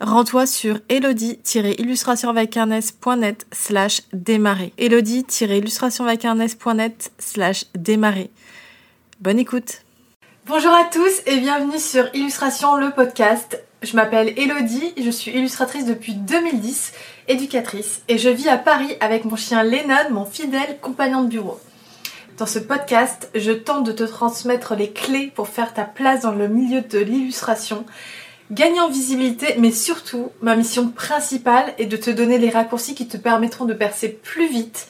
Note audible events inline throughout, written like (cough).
rends-toi sur elodie-illustrationvacarnes.net slash démarrer. elodie-illustrationvacarnes.net slash démarrer. Bonne écoute Bonjour à tous et bienvenue sur Illustration le podcast. Je m'appelle Elodie, je suis illustratrice depuis 2010, éducatrice et je vis à Paris avec mon chien Lennon, mon fidèle compagnon de bureau. Dans ce podcast, je tente de te transmettre les clés pour faire ta place dans le milieu de l'illustration, gagner en visibilité, mais surtout, ma mission principale est de te donner les raccourcis qui te permettront de percer plus vite,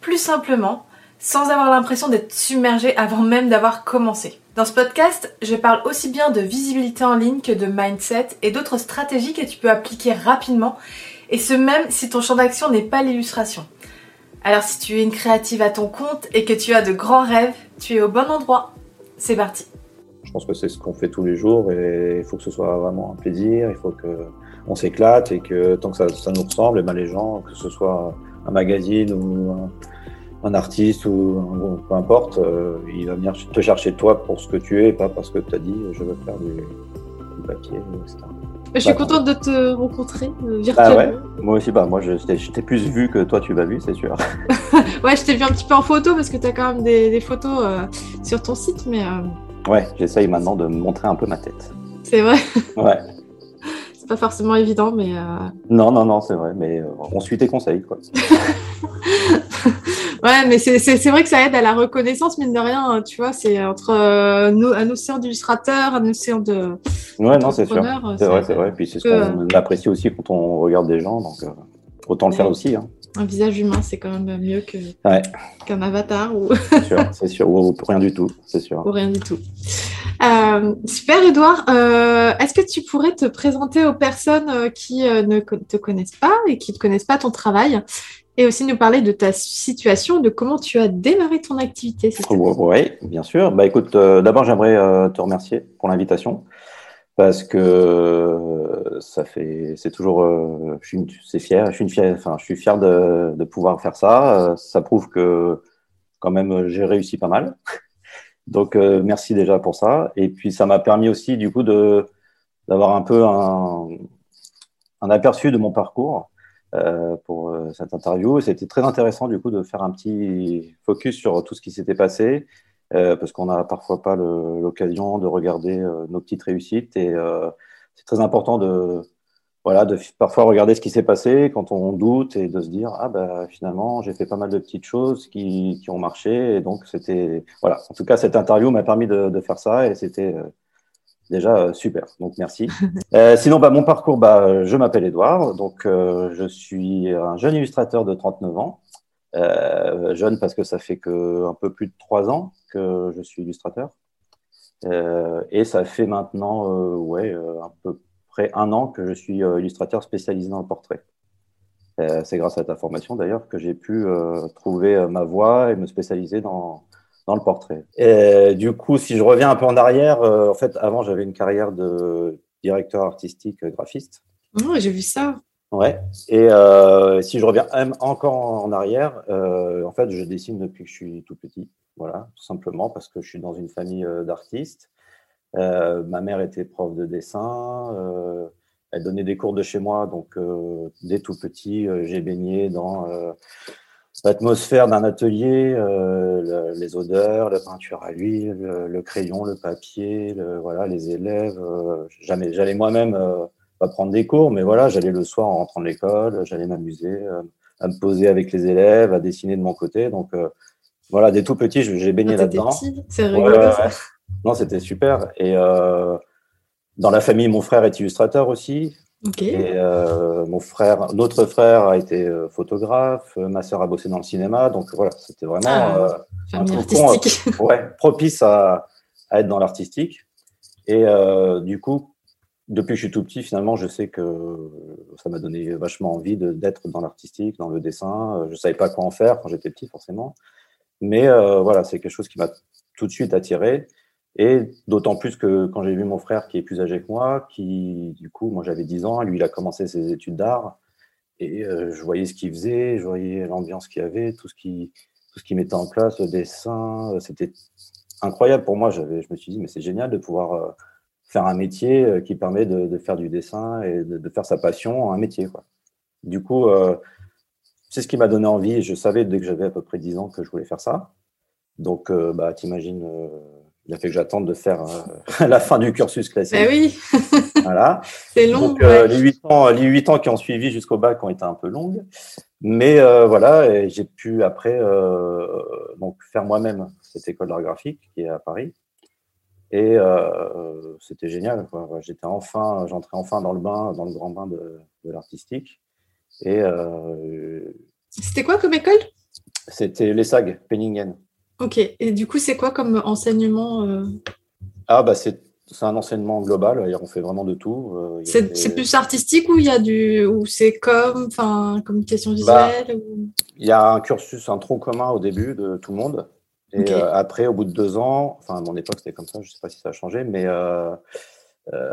plus simplement, sans avoir l'impression d'être submergé avant même d'avoir commencé. Dans ce podcast, je parle aussi bien de visibilité en ligne que de mindset et d'autres stratégies que tu peux appliquer rapidement, et ce même si ton champ d'action n'est pas l'illustration. Alors si tu es une créative à ton compte et que tu as de grands rêves, tu es au bon endroit. C'est parti. Je pense que c'est ce qu'on fait tous les jours et il faut que ce soit vraiment un plaisir, il faut que on s'éclate et que tant que ça, nous ressemble, et ben les gens, que ce soit un magazine ou un, un artiste ou peu importe, euh, il va venir te chercher toi pour ce que tu es, pas parce que tu as dit je veux faire du, papier, etc. Je suis contente de te rencontrer euh, virtuellement. Ah ouais, moi aussi, bah, moi je, t'ai plus vu que toi tu m'as vu, c'est sûr. (laughs) ouais, je t'ai vu un petit peu en photo parce que tu as quand même des, photos euh, sur ton site, mais. Ouais, j'essaye maintenant de montrer un peu ma tête. C'est vrai Ouais. (laughs) c'est pas forcément évident, mais. Non, non, non, c'est vrai, mais on suit tes conseils, quoi. (laughs) Ouais, mais c'est vrai que ça aide à la reconnaissance, mine de rien. Tu vois, c'est entre euh, un océan d'illustrateurs, un océan de. Ouais, non, c'est sûr. C'est vrai, c'est vrai. Puis c'est ce qu'on apprécie aussi quand on regarde des gens, donc euh, autant le faire aussi. Hein. Un visage humain, c'est quand même mieux que qu'un avatar. Ou... c'est sûr, c'est sûr. Ou, rien du tout, c'est sûr. Ou rien du tout. Euh, super, Edouard. Euh, est-ce que tu pourrais te présenter aux personnes qui ne te connaissent pas et qui ne connaissent pas ton travail et aussi nous parler de ta situation, de comment tu as démarré ton activité. Oui, bien sûr. Bah, écoute, euh, d'abord, j'aimerais euh, te remercier pour l'invitation parce que euh, ça fait, c'est toujours, je suis, fier, je suis fier, enfin, je suis fier de, pouvoir faire ça. ça prouve que quand même j'ai réussi pas mal. (laughs) Donc merci déjà pour ça. Et puis ça m'a permis aussi du coup de d'avoir un peu un, aperçu de mon parcours euh, pour euh, cette interview. C'était très intéressant du coup de faire un petit focus sur tout ce qui s'était passé, euh, parce qu'on n'a parfois pas l'occasion de regarder nos petites réussites et c'est très important de voilà de parfois regarder ce qui s'est passé quand on doute et de se dire ah bah finalement j'ai fait pas mal de petites choses qui, qui ont marché et donc c'était voilà en tout cas cette interview m'a permis de, de, faire ça et c'était Déjà, euh, super. Donc, merci. (laughs) Euh, sinon, bah, mon parcours, bah, je m'appelle Edouard. Donc, euh, je suis un jeune illustrateur de 39 ans. jeune parce que ça fait que un peu plus de trois ans que je suis illustrateur. Et ça fait maintenant, ouais, à peu près un an que je suis illustrateur spécialisé dans le portrait. C'est grâce à ta formation d'ailleurs que j'ai pu trouver ma voie et me spécialiser dans, dans le portrait. Et du coup, si je reviens un peu en arrière, euh, en fait, avant, j'avais une carrière de directeur artistique euh, graphiste. Oh, j'ai vu ça. Ouais. Et euh, si je reviens même encore en arrière, en fait, je dessine depuis que je suis tout petit. Voilà, tout simplement parce que je suis dans une famille d'artistes. ma mère était prof de dessin. elle donnait des cours de chez moi, donc dès tout petit, j'ai baigné dans l'atmosphère d'un atelier, euh, les odeurs, la peinture à l'huile, le, crayon, le papier, voilà, les élèves. Euh, j'allais moi-même euh, pas prendre des cours, mais voilà, j'allais le soir en rentrant de l'école, j'allais m'amuser, à me poser avec les élèves, à dessiner de mon côté. Donc, Voilà, des tout petits, j'ai baigné là-dedans. C'est rigolo. Non, c'était super. Et dans la famille, mon frère est illustrateur aussi. Et euh, mon frère, notre frère a été euh, photographe, euh, ma sœur a bossé dans le cinéma, donc voilà, c'était vraiment ah, un ouais, propice à, à, être dans l'artistique. Et du coup, depuis que je suis tout petit, finalement, je sais que ça m'a donné vachement envie d'être dans l'artistique, dans le dessin. Je savais pas quoi en faire quand j'étais petit, forcément, mais voilà, c'est quelque chose qui m'a tout de suite attiré. Et d'autant plus que quand j'ai vu mon frère qui est plus âgé que moi, qui, du coup, moi j'avais 10 ans, lui il a commencé ses études d'art, et euh, je voyais ce qu'il faisait, je voyais l'ambiance qu'il y avait, tout ce qui qu'il mettait en place, le dessin, euh, c'était incroyable pour moi. Je me suis dit, mais c'est génial de pouvoir euh, faire un métier qui permet de, de faire du dessin et de, de, faire sa passion un métier. Quoi. Du coup, c'est ce qui m'a donné envie. Je savais dès que j'avais à peu près 10 ans que je voulais faire ça. Donc, bah, t'imagines il a fait que j'attende de faire euh, (laughs) la fin du cursus classique. Ben oui. (laughs) voilà. (laughs) C'est long. Donc, euh, les huit ans, les ans qui ont suivi jusqu'au bac ont été un peu longues, mais euh, voilà, j'ai pu après donc faire moi-même cette école d'art graphique qui est à Paris, et c'était génial. J'étais enfin, j'entrais enfin dans le bain, dans le grand bain de, de l'artistique. Et c'était quoi comme école? C'était l'ESAG, Penningen. Ok, et du coup, c'est quoi comme enseignement euh? Ah, bah, c'est un enseignement global, on fait vraiment de tout. Euh, c'est plus artistique ou il y a du ou c'est comme enfin communication bah, visuelle Il y a un cursus, un tronc commun au début de tout le monde. Et euh, après, au bout de deux ans, enfin à mon époque c'était comme ça, je ne sais pas si ça a changé, mais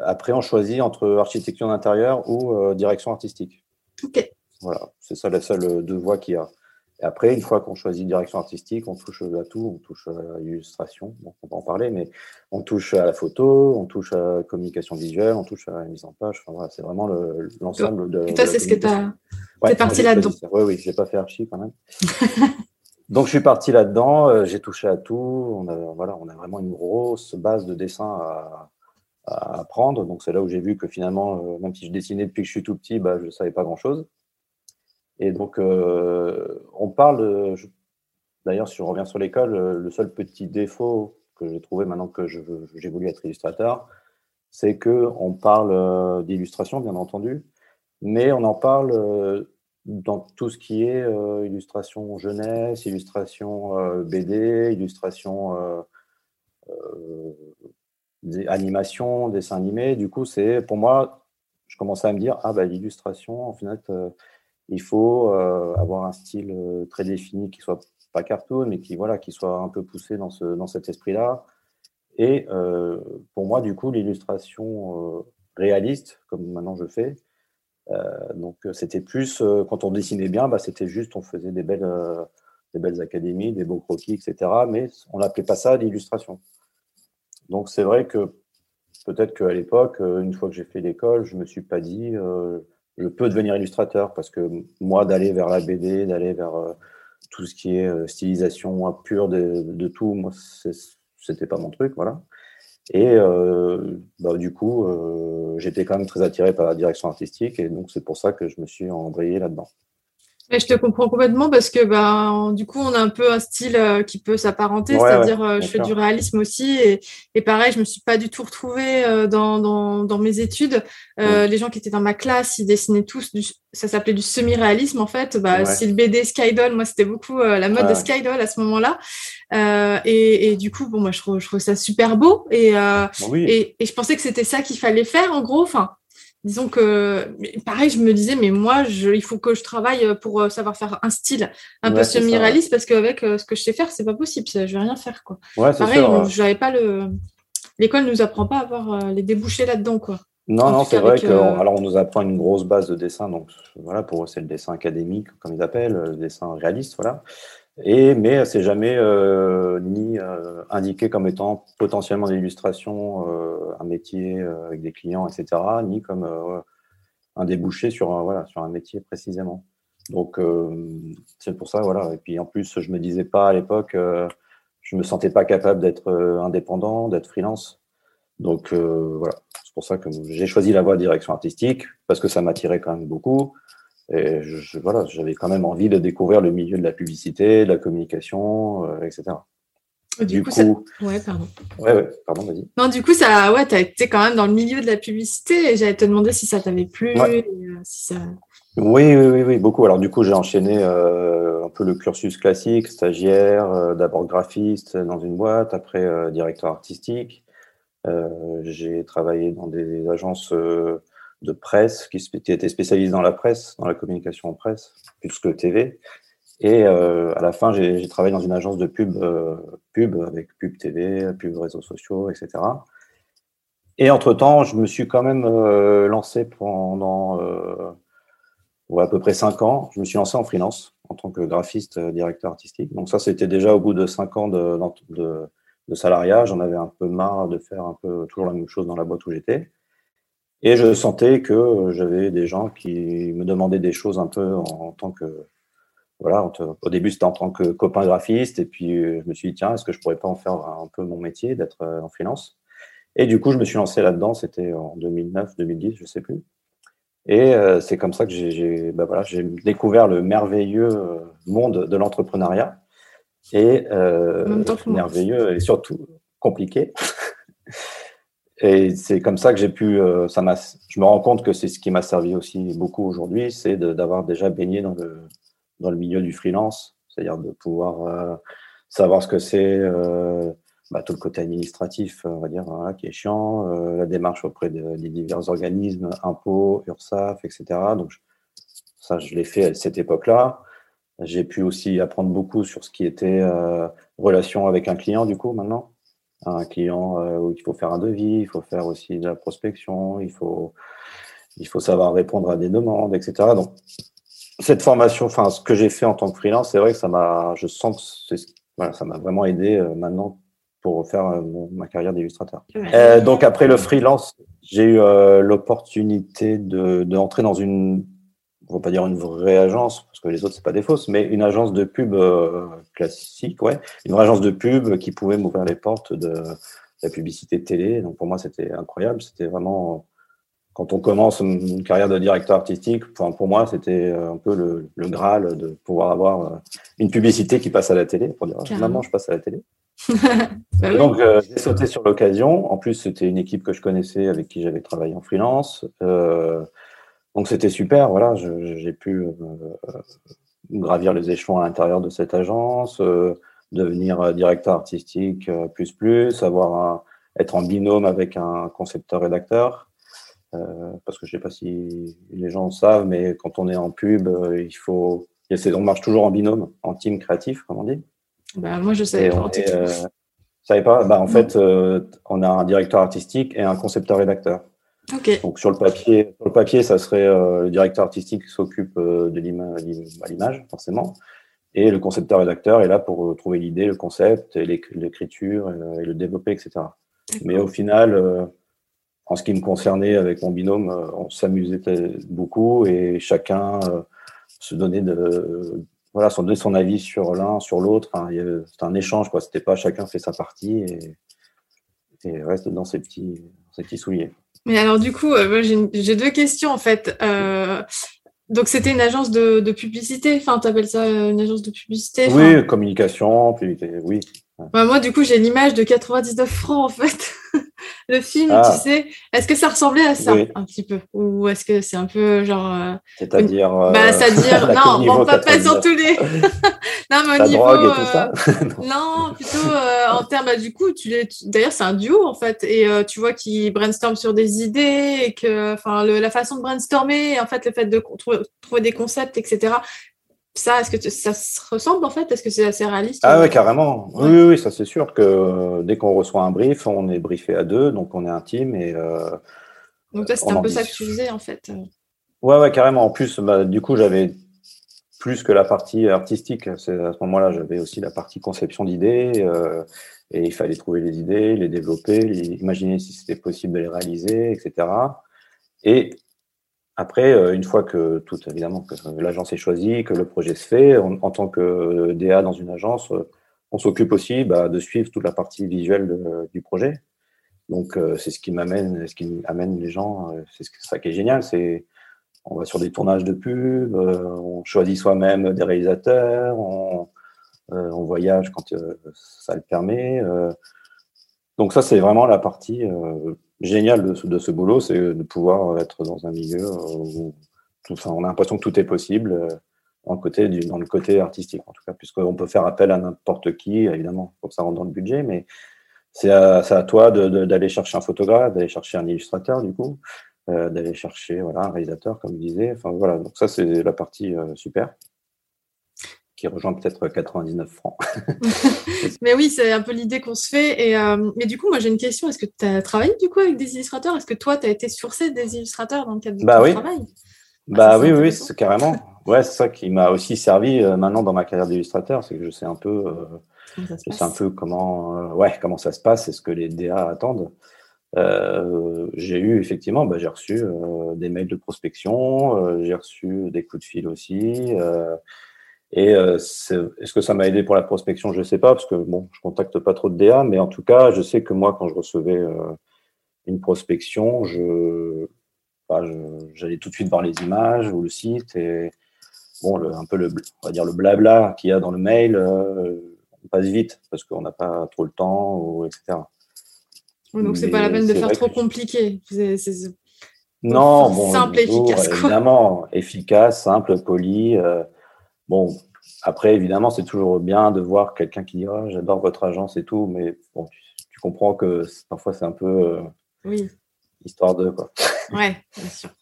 après on choisit entre architecture d'intérieur ou direction artistique. Ok. Voilà, c'est ça la seule deux voies qu'il y a. Et après, une fois qu'on choisit direction artistique, on touche à tout, on touche à l'illustration, on va en parler, mais on touche à la photo, on touche à la communication visuelle, on touche à la mise en page. Enfin, voilà, c'est vraiment l'ensemble de. Et toi, c'est ce que tu as. Ouais, parti là-dedans. Oui, oui, je n'ai pas fait archi quand même. (laughs) Donc, je suis parti là-dedans, euh, j'ai touché à tout. On a, voilà, on a vraiment une grosse base de dessin à, à apprendre. Donc, c'est là où j'ai vu que finalement, euh, même si je dessinais depuis que je suis tout petit, bah, je ne savais pas grand-chose. Et donc, euh, on parle, d'ailleurs, si je reviens sur l'école, le seul petit défaut que j'ai trouvé maintenant que j'ai voulu être illustrateur, c'est qu'on parle d'illustration, bien entendu, mais on en parle dans tout ce qui est illustration jeunesse, illustration BD, illustration animation, dessin animé. Du coup, c'est pour moi, je commençais à me dire, ah bah l'illustration, en fait, il faut euh, avoir un style euh, très défini qui soit pas cartoon, mais qui voilà, qui soit un peu poussé dans ce dans cet esprit-là. Et euh, pour moi, du coup, l'illustration réaliste, comme maintenant je fais, donc c'était plus quand on dessinait bien, bah, c'était juste on faisait des belles des belles académies, des beaux croquis, etc. Mais on n'appelait pas ça l'illustration. Donc c'est vrai que peut-être qu'à l'époque, une fois que j'ai fait l'école, je me suis pas dit je peux devenir illustrateur parce que moi, d'aller vers la BD, d'aller vers euh, tout ce qui est euh, stylisation pure de, de tout, moi, c'était pas mon truc, voilà. Et euh, bah, du coup, j'étais quand même très attiré par la direction artistique et donc c'est pour ça que je me suis embrayé là-dedans je te comprends complètement parce que ben du coup on a un peu un style euh, qui peut s'apparenter, c'est-à-dire euh, je fais du réalisme aussi et, et, pareil je me suis pas du tout retrouvée euh, dans, dans, dans, mes études. Les gens qui étaient dans ma classe ils dessinaient tous du, ça s'appelait du semi-réalisme en fait. Bah, c'est le BD Skydoll, moi c'était beaucoup la mode de Skydoll à ce moment-là. Et, et, du coup bon moi je trouve, je trouve ça super beau et, bah et, et je pensais que c'était ça qu'il fallait faire en gros. Enfin disons que, pareil, je me disais, mais moi, je, il faut que je travaille pour euh, savoir faire un style un peu semi-réaliste parce qu'avec euh, ce que je sais faire, c'est pas possible, je vais rien faire, quoi. pareil, je n'avais pas le, l'école nous apprend pas à avoir euh, les débouchés là-dedans, quoi. Non, non, c'est vrai que, alors on nous apprend une grosse base de dessin, donc voilà, pour eux, c'est le dessin académique, comme ils appellent, le dessin réaliste, voilà. Et, mais c'est jamais euh, ni euh, indiqué comme étant potentiellement l'illustration, euh, un métier euh, avec des clients, etc., ni comme euh, un débouché sur un, voilà, sur un métier précisément. Donc c'est pour ça, voilà. Et puis en plus, je me disais pas à l'époque, je me sentais pas capable d'être indépendant, d'être freelance. Donc voilà, c'est pour ça que j'ai choisi la voie direction artistique parce que ça m'attirait quand même beaucoup Et je, voilà, j'avais quand même envie de découvrir le milieu de la publicité, de la communication, euh, etc. Du, coup, ouais, pardon. Ouais, ouais, pardon, vas-y. Non, du coup, ça, ouais, as été quand même dans le milieu de la publicité et j'allais te demander si ça t'avait plu, euh, si ça... Oui, oui, oui, beaucoup. Alors du coup, j'ai enchaîné euh, un peu le cursus classique, stagiaire, d'abord graphiste dans une boîte, après directeur artistique. j'ai travaillé dans des agences de presse qui, était spécialisé dans la presse, dans la communication en presse, plus que TV. Et euh, à la fin, j'ai travaillé dans une agence de pub, euh, pub avec pub TV, pub réseaux sociaux, etc. Et entre-temps, je me suis quand même euh, lancé pendant à peu près cinq ans. Je me suis lancé en freelance en tant que graphiste, directeur artistique. Donc ça, c'était déjà au bout de cinq ans de, de, de salariat. J'en avais un peu marre de faire un peu toujours la même chose dans la boîte où j'étais. Et je sentais que j'avais des gens qui me demandaient des choses un peu en, tant que. Voilà, au début, c'était en tant que copain graphiste. Et puis, je me suis dit, tiens, est-ce que je pourrais pas en faire un peu mon métier, d'être euh, en freelance Et du coup, je me suis lancé là-dedans. C'était en 2009, 2010, je sais plus. Et euh, c'est comme ça que j'ai bah voilà, découvert le merveilleux euh, monde de l'entrepreneuriat. Et merveilleux et surtout compliqué. Et c'est comme ça que j'ai pu, euh, ça m'a, je me rends compte que c'est ce qui m'a servi aussi beaucoup aujourd'hui, c'est d'avoir déjà baigné dans le, dans le milieu du freelance, c'est-à-dire de pouvoir euh, savoir ce que c'est, euh, bah, tout le côté administratif, on va dire, qui est chiant, la démarche auprès de, des divers organismes, impôts, URSAF, etc. Donc, ça, je l'ai fait à cette époque-là. J'ai pu aussi apprendre beaucoup sur ce qui était relation avec un client, du coup, maintenant un client euh, où il faut faire un devis, il faut faire aussi de la prospection, il faut, il faut savoir répondre à des demandes, etc. Donc, cette formation, enfin, ce que j'ai fait en tant que freelance, c'est vrai que ça m'a, je sens que voilà, ça m'a vraiment aidé euh, maintenant pour faire euh, ma carrière d'illustrateur. donc après le freelance, j'ai eu l'opportunité de d'entrer dans une on va pas dire une vraie agence, parce que les autres, c'est pas des fausses, mais une agence de pub euh, classique, ouais. Une vraie agence de pub qui pouvait m'ouvrir les portes de, la publicité télé. Donc pour moi, c'était incroyable. C'était vraiment, quand on commence une carrière de directeur artistique, enfin, pour moi, c'était un peu le, le, Graal de pouvoir avoir euh, une publicité qui passe à la télé, pour dire, maman, je passe à la télé. (laughs) Bah donc, euh, j'ai sauté sur l'occasion. En plus, c'était une équipe que je connaissais, avec qui j'avais travaillé en freelance. Euh, donc c'était super, voilà, j'ai pu euh, gravir les échelons à l'intérieur de cette agence, euh, devenir directeur artistique euh, plus plus, avoir être en binôme avec un concepteur-rédacteur. parce que je ne sais pas si les gens savent, mais quand on est en pub, il faut, on marche toujours en binôme, en team créatif, comme on dit. Bah, moi, je savais pas. savais pas? Bah, En fait, on a un directeur artistique et un concepteur-rédacteur. Donc sur le papier, sur le papier, ça serait euh, le directeur artistique qui s'occupe euh, de l'image, forcément, et le concepteur rédacteur est là pour euh, trouver l'idée, le concept, l'écriture et le développer, etc. Mais au final, en ce qui me concernait avec mon binôme, on s'amusait beaucoup et chacun se donnait de voilà, se donnait son avis sur l'un, sur l'autre. c'était un échange, quoi. C'était pas chacun fait sa partie et, et reste dans ses petits, ses petits souliers. Mais alors, du coup, euh, j'ai deux questions en fait. Euh, donc, c'était une agence de, publicité Enfin, tu appelles ça une agence de publicité Oui, communication, publicité, oui. Bah, moi, du coup, j'ai l'image de 99 francs en fait. (laughs) le film, tu ah. sais. Est-ce que ça ressemblait à ça un petit peu? Ou est-ce que c'est un peu genre. Euh, c'est-à-dire. Bah, c'est-à-dire. (laughs) non, on va pas sur tous les. (laughs) non, mais au niveau. et tout ça? (laughs) non, plutôt en termes. Bah, du coup, tu D'ailleurs, c'est un duo en fait. Et tu vois qu'ils brainstorment sur des idées et que. Enfin, la façon de brainstormer, en fait, le fait de trouver des concepts, etc ça, est-ce que ça se ressemble en fait? Est-ce que c'est assez réaliste? Ah ouais, carrément. Oui, oui, ça c'est sûr que euh, dès qu'on reçoit un brief, on est briefé à deux, donc on est un team et. Euh, donc toi, c'était un peu ça que tu faisais en fait. Ouais, ouais, carrément. En plus, bah, du coup, j'avais plus que la partie artistique. à ce moment-là, j'avais aussi la partie conception d'idées euh, et il fallait trouver les idées, les développer, imaginer si c'était possible de les réaliser, etc. Et après, euh, une fois que tout, évidemment, que l'agence est choisie, que le projet se fait, en tant que DA dans une agence, euh, on s'occupe aussi bah, de suivre toute la partie visuelle du projet. Donc, euh, c'est ce qui m'amène, ce qui amène les gens, c'est ça qui est génial, c'est on va sur des tournages de pub, on choisit soi-même des réalisateurs, on, voyage quand ça le permet. donc ça, c'est vraiment la partie géniale de ce, boulot, c'est de pouvoir être dans un milieu où tout, on a l'impression que tout est possible dans le côté, dans le côté artistique, en tout cas, puisqu'on peut faire appel à n'importe qui, évidemment, pour que ça rentre dans le budget, mais c'est à, toi d'aller chercher un photographe, d'aller chercher un illustrateur, du coup, euh, d'aller chercher voilà, un réalisateur, comme je disais. Enfin, voilà, donc ça, c'est la partie euh, super qui rejoint peut-être 99 francs. (laughs) mais oui, c'est un peu l'idée qu'on se fait. Et, euh, mais du coup, moi, j'ai une question. Est-ce que tu as travaillé du coup avec des illustrateurs? Est-ce que toi, tu as été sourcé des illustrateurs dans le cadre de bah ton oui. travail? Bah ah, oui, oui, c'est carrément. Ouais, c'est ça qui m'a aussi servi euh, maintenant dans ma carrière d'illustrateur, c'est que je sais un peu, euh, je sais un peu comment, ouais, comment ça se passe et ce que les DA attendent. Euh, j'ai eu effectivement, bah, j'ai reçu des mails de prospection, j'ai reçu des coups de fil aussi. Et est-ce que ça m'a aidé pour la prospection? Je ne sais pas parce que bon, je contacte pas trop de DA, mais en tout cas, je sais que moi, quand je recevais une prospection, je j'allais tout de suite voir les images ou le site et bon, le, un peu le, on va dire le blabla qu'il y a dans le mail, euh, on passe vite parce qu'on n'a pas trop le temps, ou, etc. donc c'est pas la peine de faire trop compliqué. non, bon, simple, efficace. Évidemment, efficace, simple, poli. Euh, bon, après, évidemment, c'est toujours bien de voir quelqu'un qui dit oh, j'adore votre agence et tout, mais bon, tu, comprends que parfois c'est un peu euh, oui. histoire de quoi. Ouais, bien sûr. (laughs)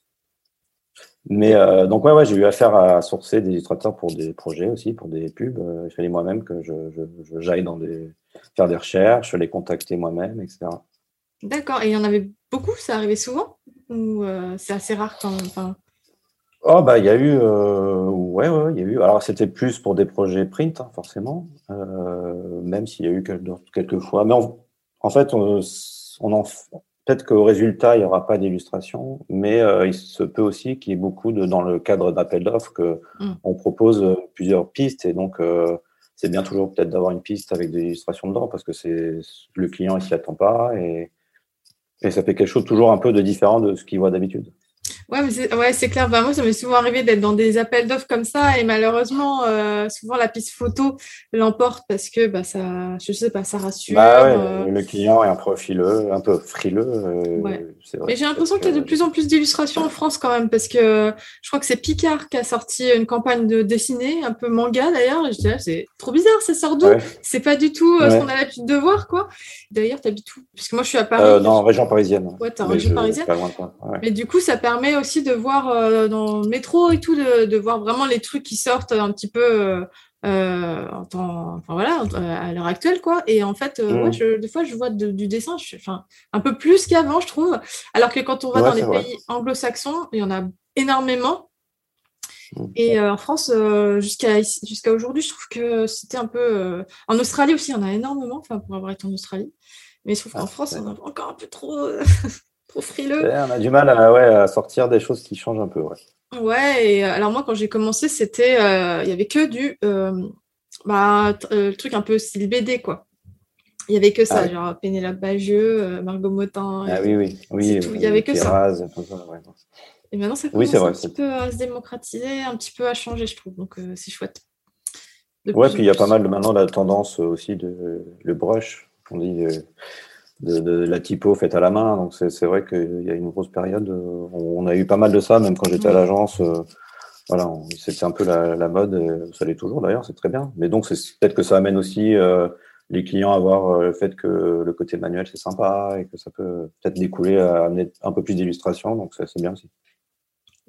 Mais euh, donc, ouais, ouais j'ai eu affaire à sourcer des illustrateurs pour des projets aussi, pour des pubs. Euh, il fallait moi-même que je, j'aille dans des, faire des recherches, les contacter moi-même, etc. D'accord. Et il y en avait beaucoup Ça arrivait souvent? Ou euh, c'est assez rare quand enfin... Oh, bah, il y a eu. ouais, ouais, il y a eu. Alors, c'était plus pour des projets print, hein, forcément, même s'il y a eu quelques, fois. Mais en fait, on, on en Peut-être qu'au résultat, il n'y aura pas d'illustration, mais euh, il se peut aussi qu'il y ait beaucoup de, dans le cadre d'appel d'offres, qu'on mm. on propose euh, plusieurs pistes et donc euh, c'est bien toujours peut-être d'avoir une piste avec des illustrations dedans parce que c'est le client il s'y attend pas et, et ça fait quelque chose toujours un peu de différent de ce qu'il voit d'habitude. Ouais, mais c'est ouais, clair. Bah, moi, ça m'est souvent arrivé d'être dans des appels d'offres comme ça et malheureusement, euh, souvent la piste photo l'emporte parce que bah, ça, je sais pas, ça rassure. Bah ouais, euh. Le client est un peu frileux, un peu frileux. Euh, ouais. Mais j'ai l'impression qu'il y a de plus en plus d'illustrations en France quand même parce que je crois que c'est Picard qui a sorti une campagne de dessinée, un peu manga d'ailleurs. Je disais, c'est trop bizarre, ça sort d'où? C'est pas du tout ce qu'on a l'habitude de voir, quoi. D'ailleurs, tu habites où Puisque moi, je suis à Paris. non, en région parisienne. Ouais, t'es en région parisienne. Mais du coup, ça permet aussi de voir euh, dans le métro et tout, de, voir vraiment les trucs qui sortent un petit peu euh, euh, en temps, enfin voilà, à l'heure actuelle quoi. Et en fait, mmh. je, des fois, je vois du dessin, je, enfin un peu plus qu'avant, je trouve. Alors que quand on va dans les pays anglo-saxons, il y en a énormément. Mmh. Et en France, jusqu'à jusqu'à aujourd'hui, je trouve que c'était un peu. en Australie aussi, il y en a énormément, enfin pour avoir été en Australie. Mais je trouve qu'en ah, France, on a encore un peu trop (laughs) frileux. On a du mal à, ouais, à, sortir des choses qui changent un peu. Ouais, ouais et euh, alors moi, quand j'ai commencé, c'était. Euh, il y avait que du. Euh, bah, truc un peu style BD, quoi. Il y avait que ça, ah genre Pénélope Bagieux, Margot Motin. Ah oui, oui. oui Il y avait que ça. Et maintenant, ça commence un petit peu à se démocratiser, un petit peu à changer, je trouve. Donc, c'est chouette. ouais, puis il y a pas mal de, maintenant la tendance aussi de le brush. On dit de, la typo faite à la main. Donc c'est vrai qu'il y a une grosse période. Euh, on a eu pas mal de ça, même quand j'étais à l'agence. Euh, voilà, c'était un peu la, mode. Ça l'est toujours d'ailleurs, c'est très bien. Mais donc c'est peut-être que ça amène aussi euh, les clients à voir le fait que le côté manuel c'est sympa et que ça peut peut-être découler à amener un peu plus d'illustrations. Donc c'est bien aussi.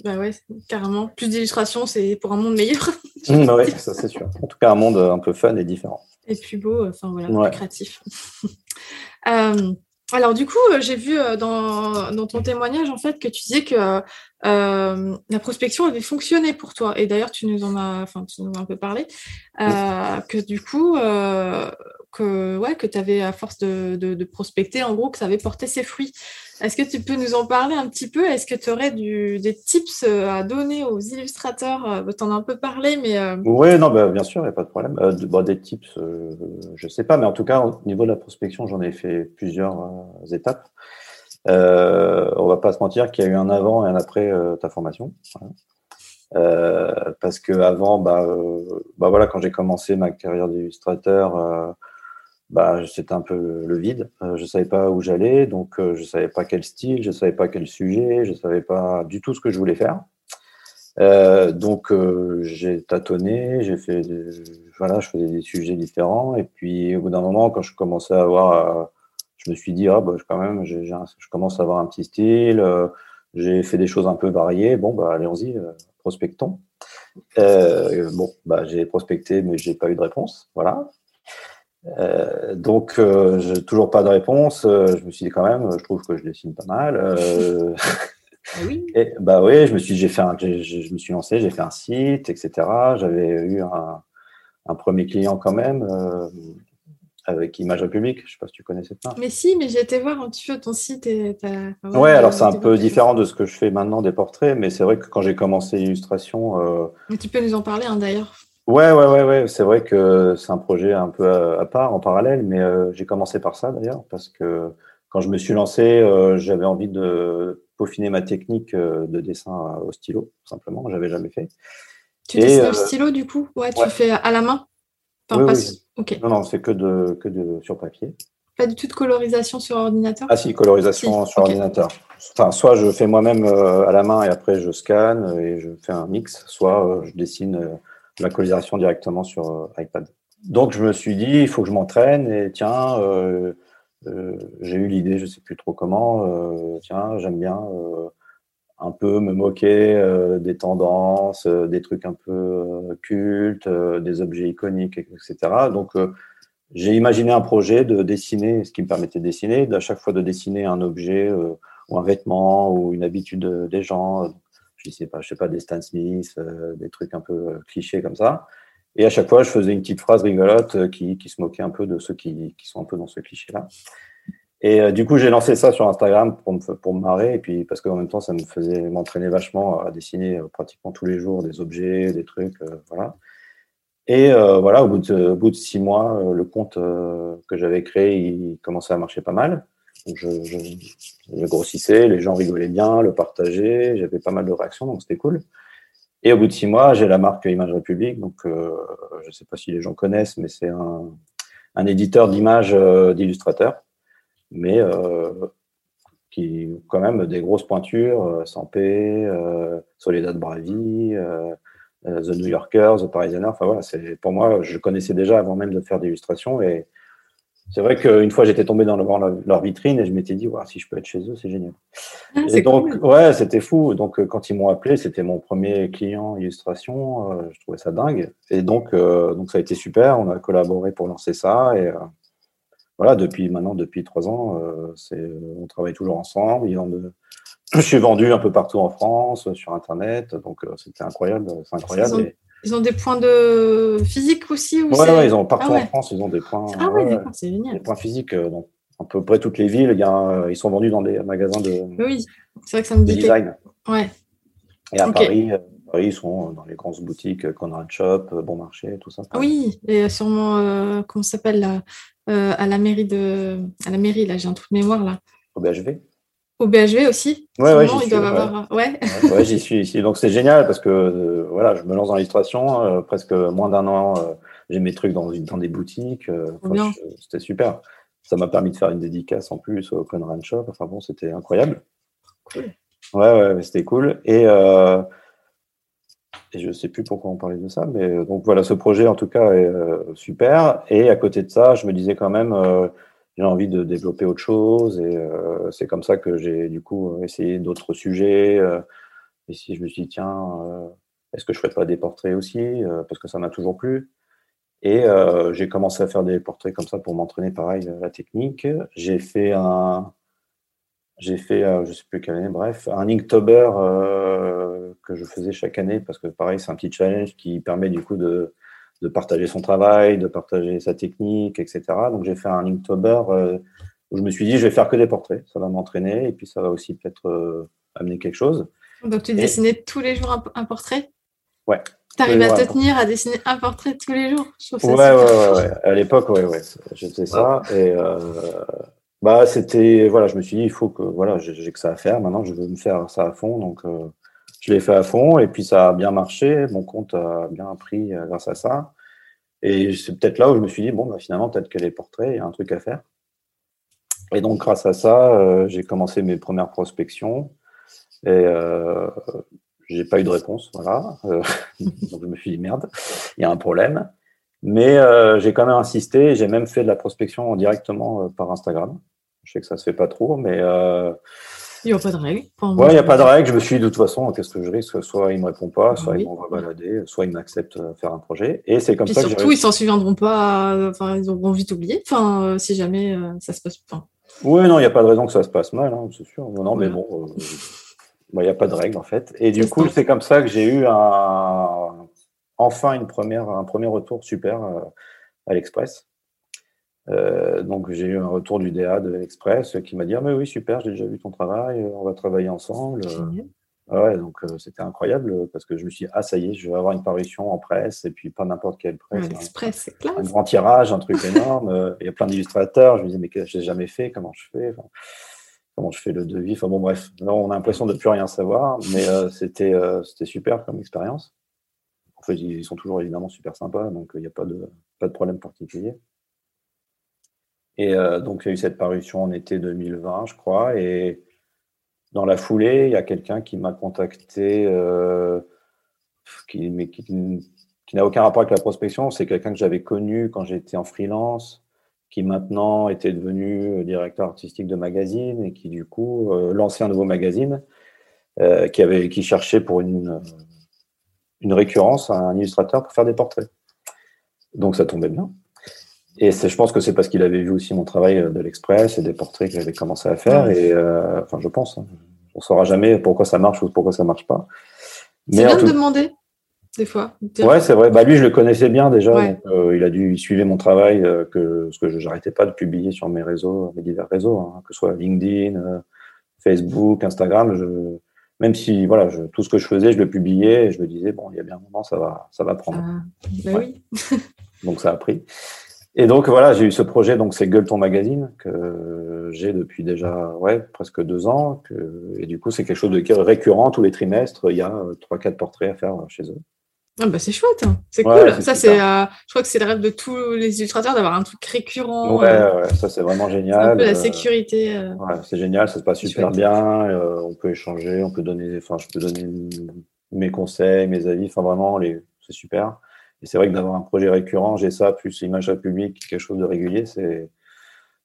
Bah ouais, carrément. Plus d'illustrations, c'est pour un monde meilleur. (laughs) Mmh, bah oui, ça c'est sûr. En tout cas, un monde un peu fun et différent. Et plus beau, enfin voilà, plus créatif. (laughs) Euh, alors du coup, euh, j'ai vu euh, dans, ton témoignage en fait que tu disais que la prospection avait fonctionné pour toi. Et d'ailleurs, tu nous en as, enfin, tu nous as un peu parlé, que du coup, que ouais, que tu avais à force de, de, prospecter, en gros, que ça avait porté ses fruits. Est-ce que tu peux nous en parler un petit peu? Est-ce que tu aurais des tips euh, à donner aux illustrateurs? Euh, Tu en as un peu parlé, mais... Euh, oui, non, bah, bien sûr, il n'y a pas de problème. des tips, je ne sais pas, mais en tout cas, au niveau de la prospection, j'en ai fait plusieurs étapes. Euh, on va pas se mentir qu'il y a eu un avant et un après ta formation. parce que avant, bah, bah voilà, quand j'ai commencé ma carrière d'illustrateur, bah, c'était un peu le vide. Euh, je savais pas où j'allais, donc euh, je savais pas quel style, je savais pas quel sujet, je savais pas du tout ce que je voulais faire. Euh, donc j'ai tâtonné, j'ai fait, voilà, je faisais des sujets différents, et puis au bout d'un moment, quand je commençais à avoir, je me suis dit ah bah quand même, je commence à avoir un petit style, j'ai fait des choses un peu variées. Bon bah allons-y, prospectons. bon bah j'ai prospecté, mais j'ai pas eu de réponse, voilà. Euh, donc, euh, j'ai toujours pas de réponse. Euh, je me suis dit quand même, je trouve que je dessine pas mal. Euh, (laughs) ah oui. Et, bah oui, je me suis, j'ai fait, un, je me suis lancé, j'ai fait un site, etc. J'avais eu un, un, premier client quand même avec Image République. Je sais pas si tu connais cette marque. Mais si, mais j'ai été voir un petit peu ton site et ouais, alors c'est un peu différent de ce que je fais maintenant des portraits, mais c'est vrai que quand j'ai commencé l'illustration. Tu peux nous en parler hein, d'ailleurs. Ouais, ouais, ouais, ouais. C'est vrai que c'est un projet un peu à, part, en parallèle, mais euh, j'ai commencé par ça d'ailleurs, parce que quand je me suis lancé, euh, j'avais envie de peaufiner ma technique euh, de dessin au stylo, simplement. J'avais jamais fait. Tu dessines au stylo du coup? Ouais, tu fais à la main? Enfin, oui, Non, non, c'est que de, que de sur papier. Pas du tout de colorisation sur ordinateur? Ah si, colorisation sur ordinateur. Enfin, soit je fais moi-même à la main et après je scanne et je fais un mix, soit je dessine la colorisation directement sur euh, iPad. Donc je me suis dit, il faut que je m'entraîne et tiens, euh, euh, j'ai eu l'idée, je sais plus trop comment, tiens, j'aime bien un peu me moquer des tendances, des trucs un peu cultes, des objets iconiques, etc. Donc j'ai imaginé un projet de dessiner, ce qui me permettait de dessiner, d'à chaque fois de dessiner un objet ou un vêtement ou une habitude des gens je sais pas, je sais pas, des Stan Smith, euh, des trucs un peu euh, clichés comme ça. Et à chaque fois, je faisais une petite phrase rigolote euh, qui, qui se moquait un peu de ceux qui, qui sont un peu dans ce cliché-là. Et du coup, j'ai lancé ça sur Instagram pour me, pour me marrer, et puis parce qu'en même temps, ça me faisait m'entraîner vachement à dessiner pratiquement tous les jours des objets, des trucs, voilà. Et voilà, au bout, de, au bout de six mois, le compte que j'avais créé, il commençait à marcher pas mal je, grossissais, les gens rigolaient bien, le partageaient, j'avais pas mal de réactions, donc c'était cool. Et au bout de six mois, j'ai la marque Image République, donc euh, je ne sais pas si les gens connaissent, mais c'est un, un, éditeur d'images euh, d'illustrateurs, mais euh, qui quand même des grosses pointures, euh, Sampé, Soledad Bravi, The New Yorker, The Parisianer, enfin voilà, pour moi, je connaissais déjà avant même de faire d'illustration et c'est vrai qu'une fois, j'étais tombé dans leur, vitrine et je m'étais dit, si je peux être chez eux, c'est génial. Ah, et donc, ouais, c'était fou. Donc, euh, quand ils m'ont appelé, c'était mon premier client illustration. Euh, je trouvais ça dingue. Et donc, euh, donc, ça a été super. On a collaboré pour lancer ça. Et voilà, depuis maintenant, depuis trois ans, on travaille toujours ensemble. Je suis vendu un peu partout en France, sur Internet. Donc, c'était incroyable. C'est incroyable. Ils ont des points de physique aussi Oui, ouais, ils ont partout ah en France, ils ont des points. Ah ouais, d'accord, c'est génial. Des points physiques euh, dans à peu près toutes les villes. Il y a, euh, ils sont vendus dans des magasins de. Oui, c'est vrai que ça me dit. design. Ouais. Et à Paris, euh, Paris, ils sont dans les grandes boutiques, Conrad Shop, Bon Marché, tout ça. Oui, et sûrement, comment ça s'appelle à la mairie de, à la mairie là, j'ai un trou de mémoire là. Au BHV. Au BHV aussi Ouais, ouais, j'y suis. Ouais. j'y suis ici. Donc c'est génial parce que euh, voilà, je me lance dans l'illustration. Euh, presque moins d'un an, euh, j'ai mes trucs dans, dans des boutiques. c'était super. Ça m'a permis de faire une dédicace en plus au Conran Shop. Enfin bon, c'était incroyable. Cool. Ouais, ouais, c'était cool. Et, et je sais plus pourquoi on parlait de ça, mais donc voilà, ce projet en tout cas est super. Et à côté de ça, je me disais quand même j'ai envie de développer autre chose et euh, c'est comme ça que j'ai du coup essayé d'autres sujets. Euh, et si je me suis dit, tiens, euh, est-ce que je ferais pas des portraits aussi Parce que ça m'a toujours plu. Et j'ai commencé à faire des portraits comme ça pour m'entraîner, pareil, la technique. J'ai fait un, j'ai fait, je sais plus quelle année, bref, un Inktober que je faisais chaque année parce que pareil, c'est un petit challenge qui permet du coup de, de partager son travail, de partager sa technique, etc. Donc j'ai fait un Inktober euh, où je me suis dit, je vais faire que des portraits. Ça va m'entraîner et puis ça va aussi peut-être euh, amener quelque chose. Donc tu dessinais tous les jours un, portrait? Ouais. Tu arrives à te tenir à dessiner un portrait tous les jours? Je trouve ça ouais, ouais, ouais, À l'époque, ouais, ouais. J'ai fait ça. Et, euh, Bah, c'était, voilà, je me suis dit, il faut que, voilà, j'ai que ça à faire. Maintenant, je veux me faire ça à fond. Donc, euh, je l'ai fait à fond et puis ça a bien marché. Mon compte a bien pris grâce à ça. Et c'est peut-être là où je me suis dit, bon, bah, finalement, peut-être que les portraits, il y a un truc à faire. Et donc, grâce à ça, euh, j'ai commencé mes premières prospections. Et euh, j'ai pas eu de réponse, voilà. (laughs) donc, je me suis dit, merde, il y a un problème. Mais j'ai quand même insisté. J'ai même fait de la prospection directement par Instagram. Je sais que ça se fait pas trop, mais. Il n'y a pas de règle. ouais, il n'y a pas de règle. Je me suis dit, de toute façon, qu'est-ce que je risque? Soit il ne me répond pas, soit il m'envoie balader, soit il m'accepte euh, faire un projet. Et c'est comme ça surtout, que Surtout, ils s'en souviendront pas. Enfin, ils auront vite oublié. Enfin, euh, si jamais euh, ça se passe. pas. Oui, non, il n'y a pas de raison que ça se passe mal, hein, c'est sûr. Non, mais bon, il n'y a pas de règle en fait. Et du coup, c'est comme ça que j'ai eu un... enfin une première, un premier retour super à l'Express. Euh, donc j'ai eu un retour du DA de l'Express qui m'a dit ah mais oui super j'ai déjà vu ton travail euh, on va travailler ensemble. Ah ouais donc euh, c'était incroyable parce que je me suis dit ah ça y est je vais avoir une parution en presse et puis pas n'importe quelle presse c'est un, grand tirage un truc énorme il y a plein d'illustrateurs. Je me disais mais que j'ai jamais fait comment je fais comment je fais le devis? Enfin bon bref là, on a l'impression de plus rien savoir mais c'était c'était super comme expérience. En fait ils sont toujours évidemment super sympas donc il n'y a pas de pas de problème particulier et euh, donc, il y a eu cette parution en été 2020, je crois. Et dans la foulée, il y a quelqu'un qui m'a contacté, euh, qui, mais qui, n'a aucun rapport avec la prospection. C'est quelqu'un que j'avais connu quand j'étais en freelance, qui maintenant était devenu directeur artistique de magazine et qui, du coup, euh, lançait un nouveau magazine qui, cherchait pour une, une récurrence un illustrateur pour faire des portraits. Donc, ça tombait bien. Et je pense que c'est parce qu'il avait vu aussi mon travail euh, de l'Express et des portraits que j'avais commencé à faire. Et euh, enfin, je pense. Hein. On ne saura jamais pourquoi ça marche ou pourquoi ça ne marche pas. C'est bien de demander, des fois. Ouais, c'est vrai. Bah, lui, je le connaissais bien déjà. Euh, il a dû, il suivait mon travail, que, ce que je n'arrêtais pas de publier sur mes réseaux, mes divers réseaux, hein, que ce soit LinkedIn, Facebook, Instagram. Je, même si voilà, je, tout ce que je faisais, je le publiais et je me disais, bon, il y a bien un moment, ça va, ça va prendre. Ah, bah oui. (laughs) Donc ça a pris. Et donc voilà, j'ai eu ce projet, donc c'est Gueule ton magazine que j'ai depuis déjà ouais presque deux ans. Que, et du coup, c'est quelque chose de récurrent tous les trimestres. Il y a euh, trois quatre portraits à faire chez eux. Ah bah c'est chouette, hein. c'est cool. Ça c'est, euh, je crois que c'est le rêve de tous les illustrateurs d'avoir un truc récurrent. Ouais, euh, ouais ça c'est vraiment génial. Un peu la sécurité. Ouais, c'est génial, ça se passe super bien. on peut échanger, on peut donner, enfin je peux donner mes conseils, mes avis. Enfin vraiment, les, c'est super. Et c'est vrai que d'avoir un projet récurrent, j'ai ça, plus Image République, quelque chose de régulier, c'est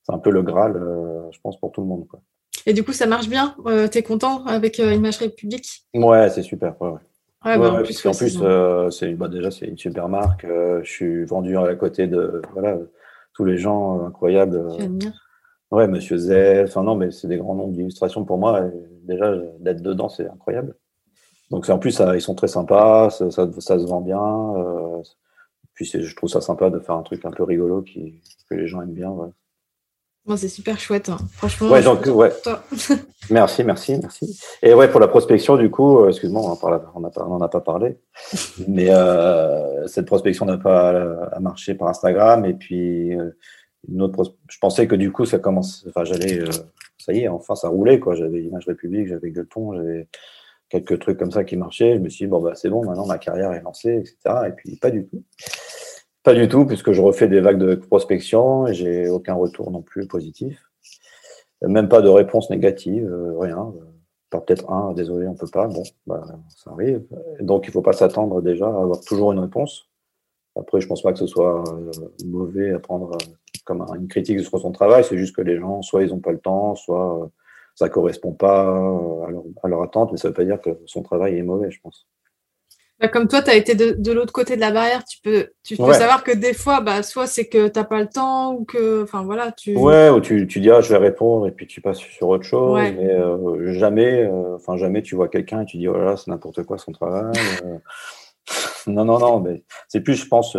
un peu le Graal, euh, je pense, pour tout le monde. Quoi. Et du coup, ça marche bien euh, Tu es content avec euh, Image République Ouais, c'est super. Ouais, ouais. bah, en plus, en plus c'est bah, déjà, c'est une super marque. je suis vendu à côté de voilà, tous les gens incroyables. Ouais, Monsieur Z. Enfin, non, mais c'est des grands noms d'illustration pour moi. déjà, d'être dedans, c'est incroyable. Donc en plus, ça, ils sont très sympas, ça, ça, se vend bien. Euh, puis je trouve ça sympa de faire un truc un peu rigolo qui, que les gens aiment bien. Ouais. c'est super chouette, hein. franchement. Ouais, donc, ouais. (laughs) merci, merci, merci. Et ouais, pour la prospection, du coup, euh, excuse-moi, on n'en a pas parlé, (laughs) mais euh, cette prospection n'a pas marché par Instagram. Et puis, une autre je pensais que du coup, ça commence, enfin, j'allais, ça y est, enfin, ça roulait, quoi. J'avais Image République, j'avais Gueuleton, j'avais quelques trucs comme ça qui marchaient. Je me suis dit, bon, bah, c'est bon, maintenant ma carrière est lancée, etc. Et puis, pas du tout. Pas du tout, puisque je refais des vagues de prospection et j'ai aucun retour non plus positif. Même pas de réponse négative, euh, rien. Peut-être un, désolé, on peut pas. Bon, bah, ça arrive. Donc, il faut pas s'attendre déjà à avoir toujours une réponse. Après, je pense pas que ce soit euh, mauvais à prendre euh, comme une critique sur son travail. C'est juste que les gens, soit ils n'ont pas le temps, soit ça correspond pas euh, à leur, attente, mais ça ne veut pas dire que son travail est mauvais, je pense. Bah, comme toi, tu as été de, l'autre côté de la barrière, tu peux, tu peux savoir que des fois, bah, soit c'est que tu n'as pas le temps ou que. Enfin voilà, tu. Ouais, ou tu, tu dis, ah, je vais répondre et puis tu passes sur autre chose. Mais euh, jamais, euh, jamais tu vois quelqu'un et tu dis, oh là là, c'est n'importe quoi son travail. (laughs) non, non, non, mais c'est plus, je pense,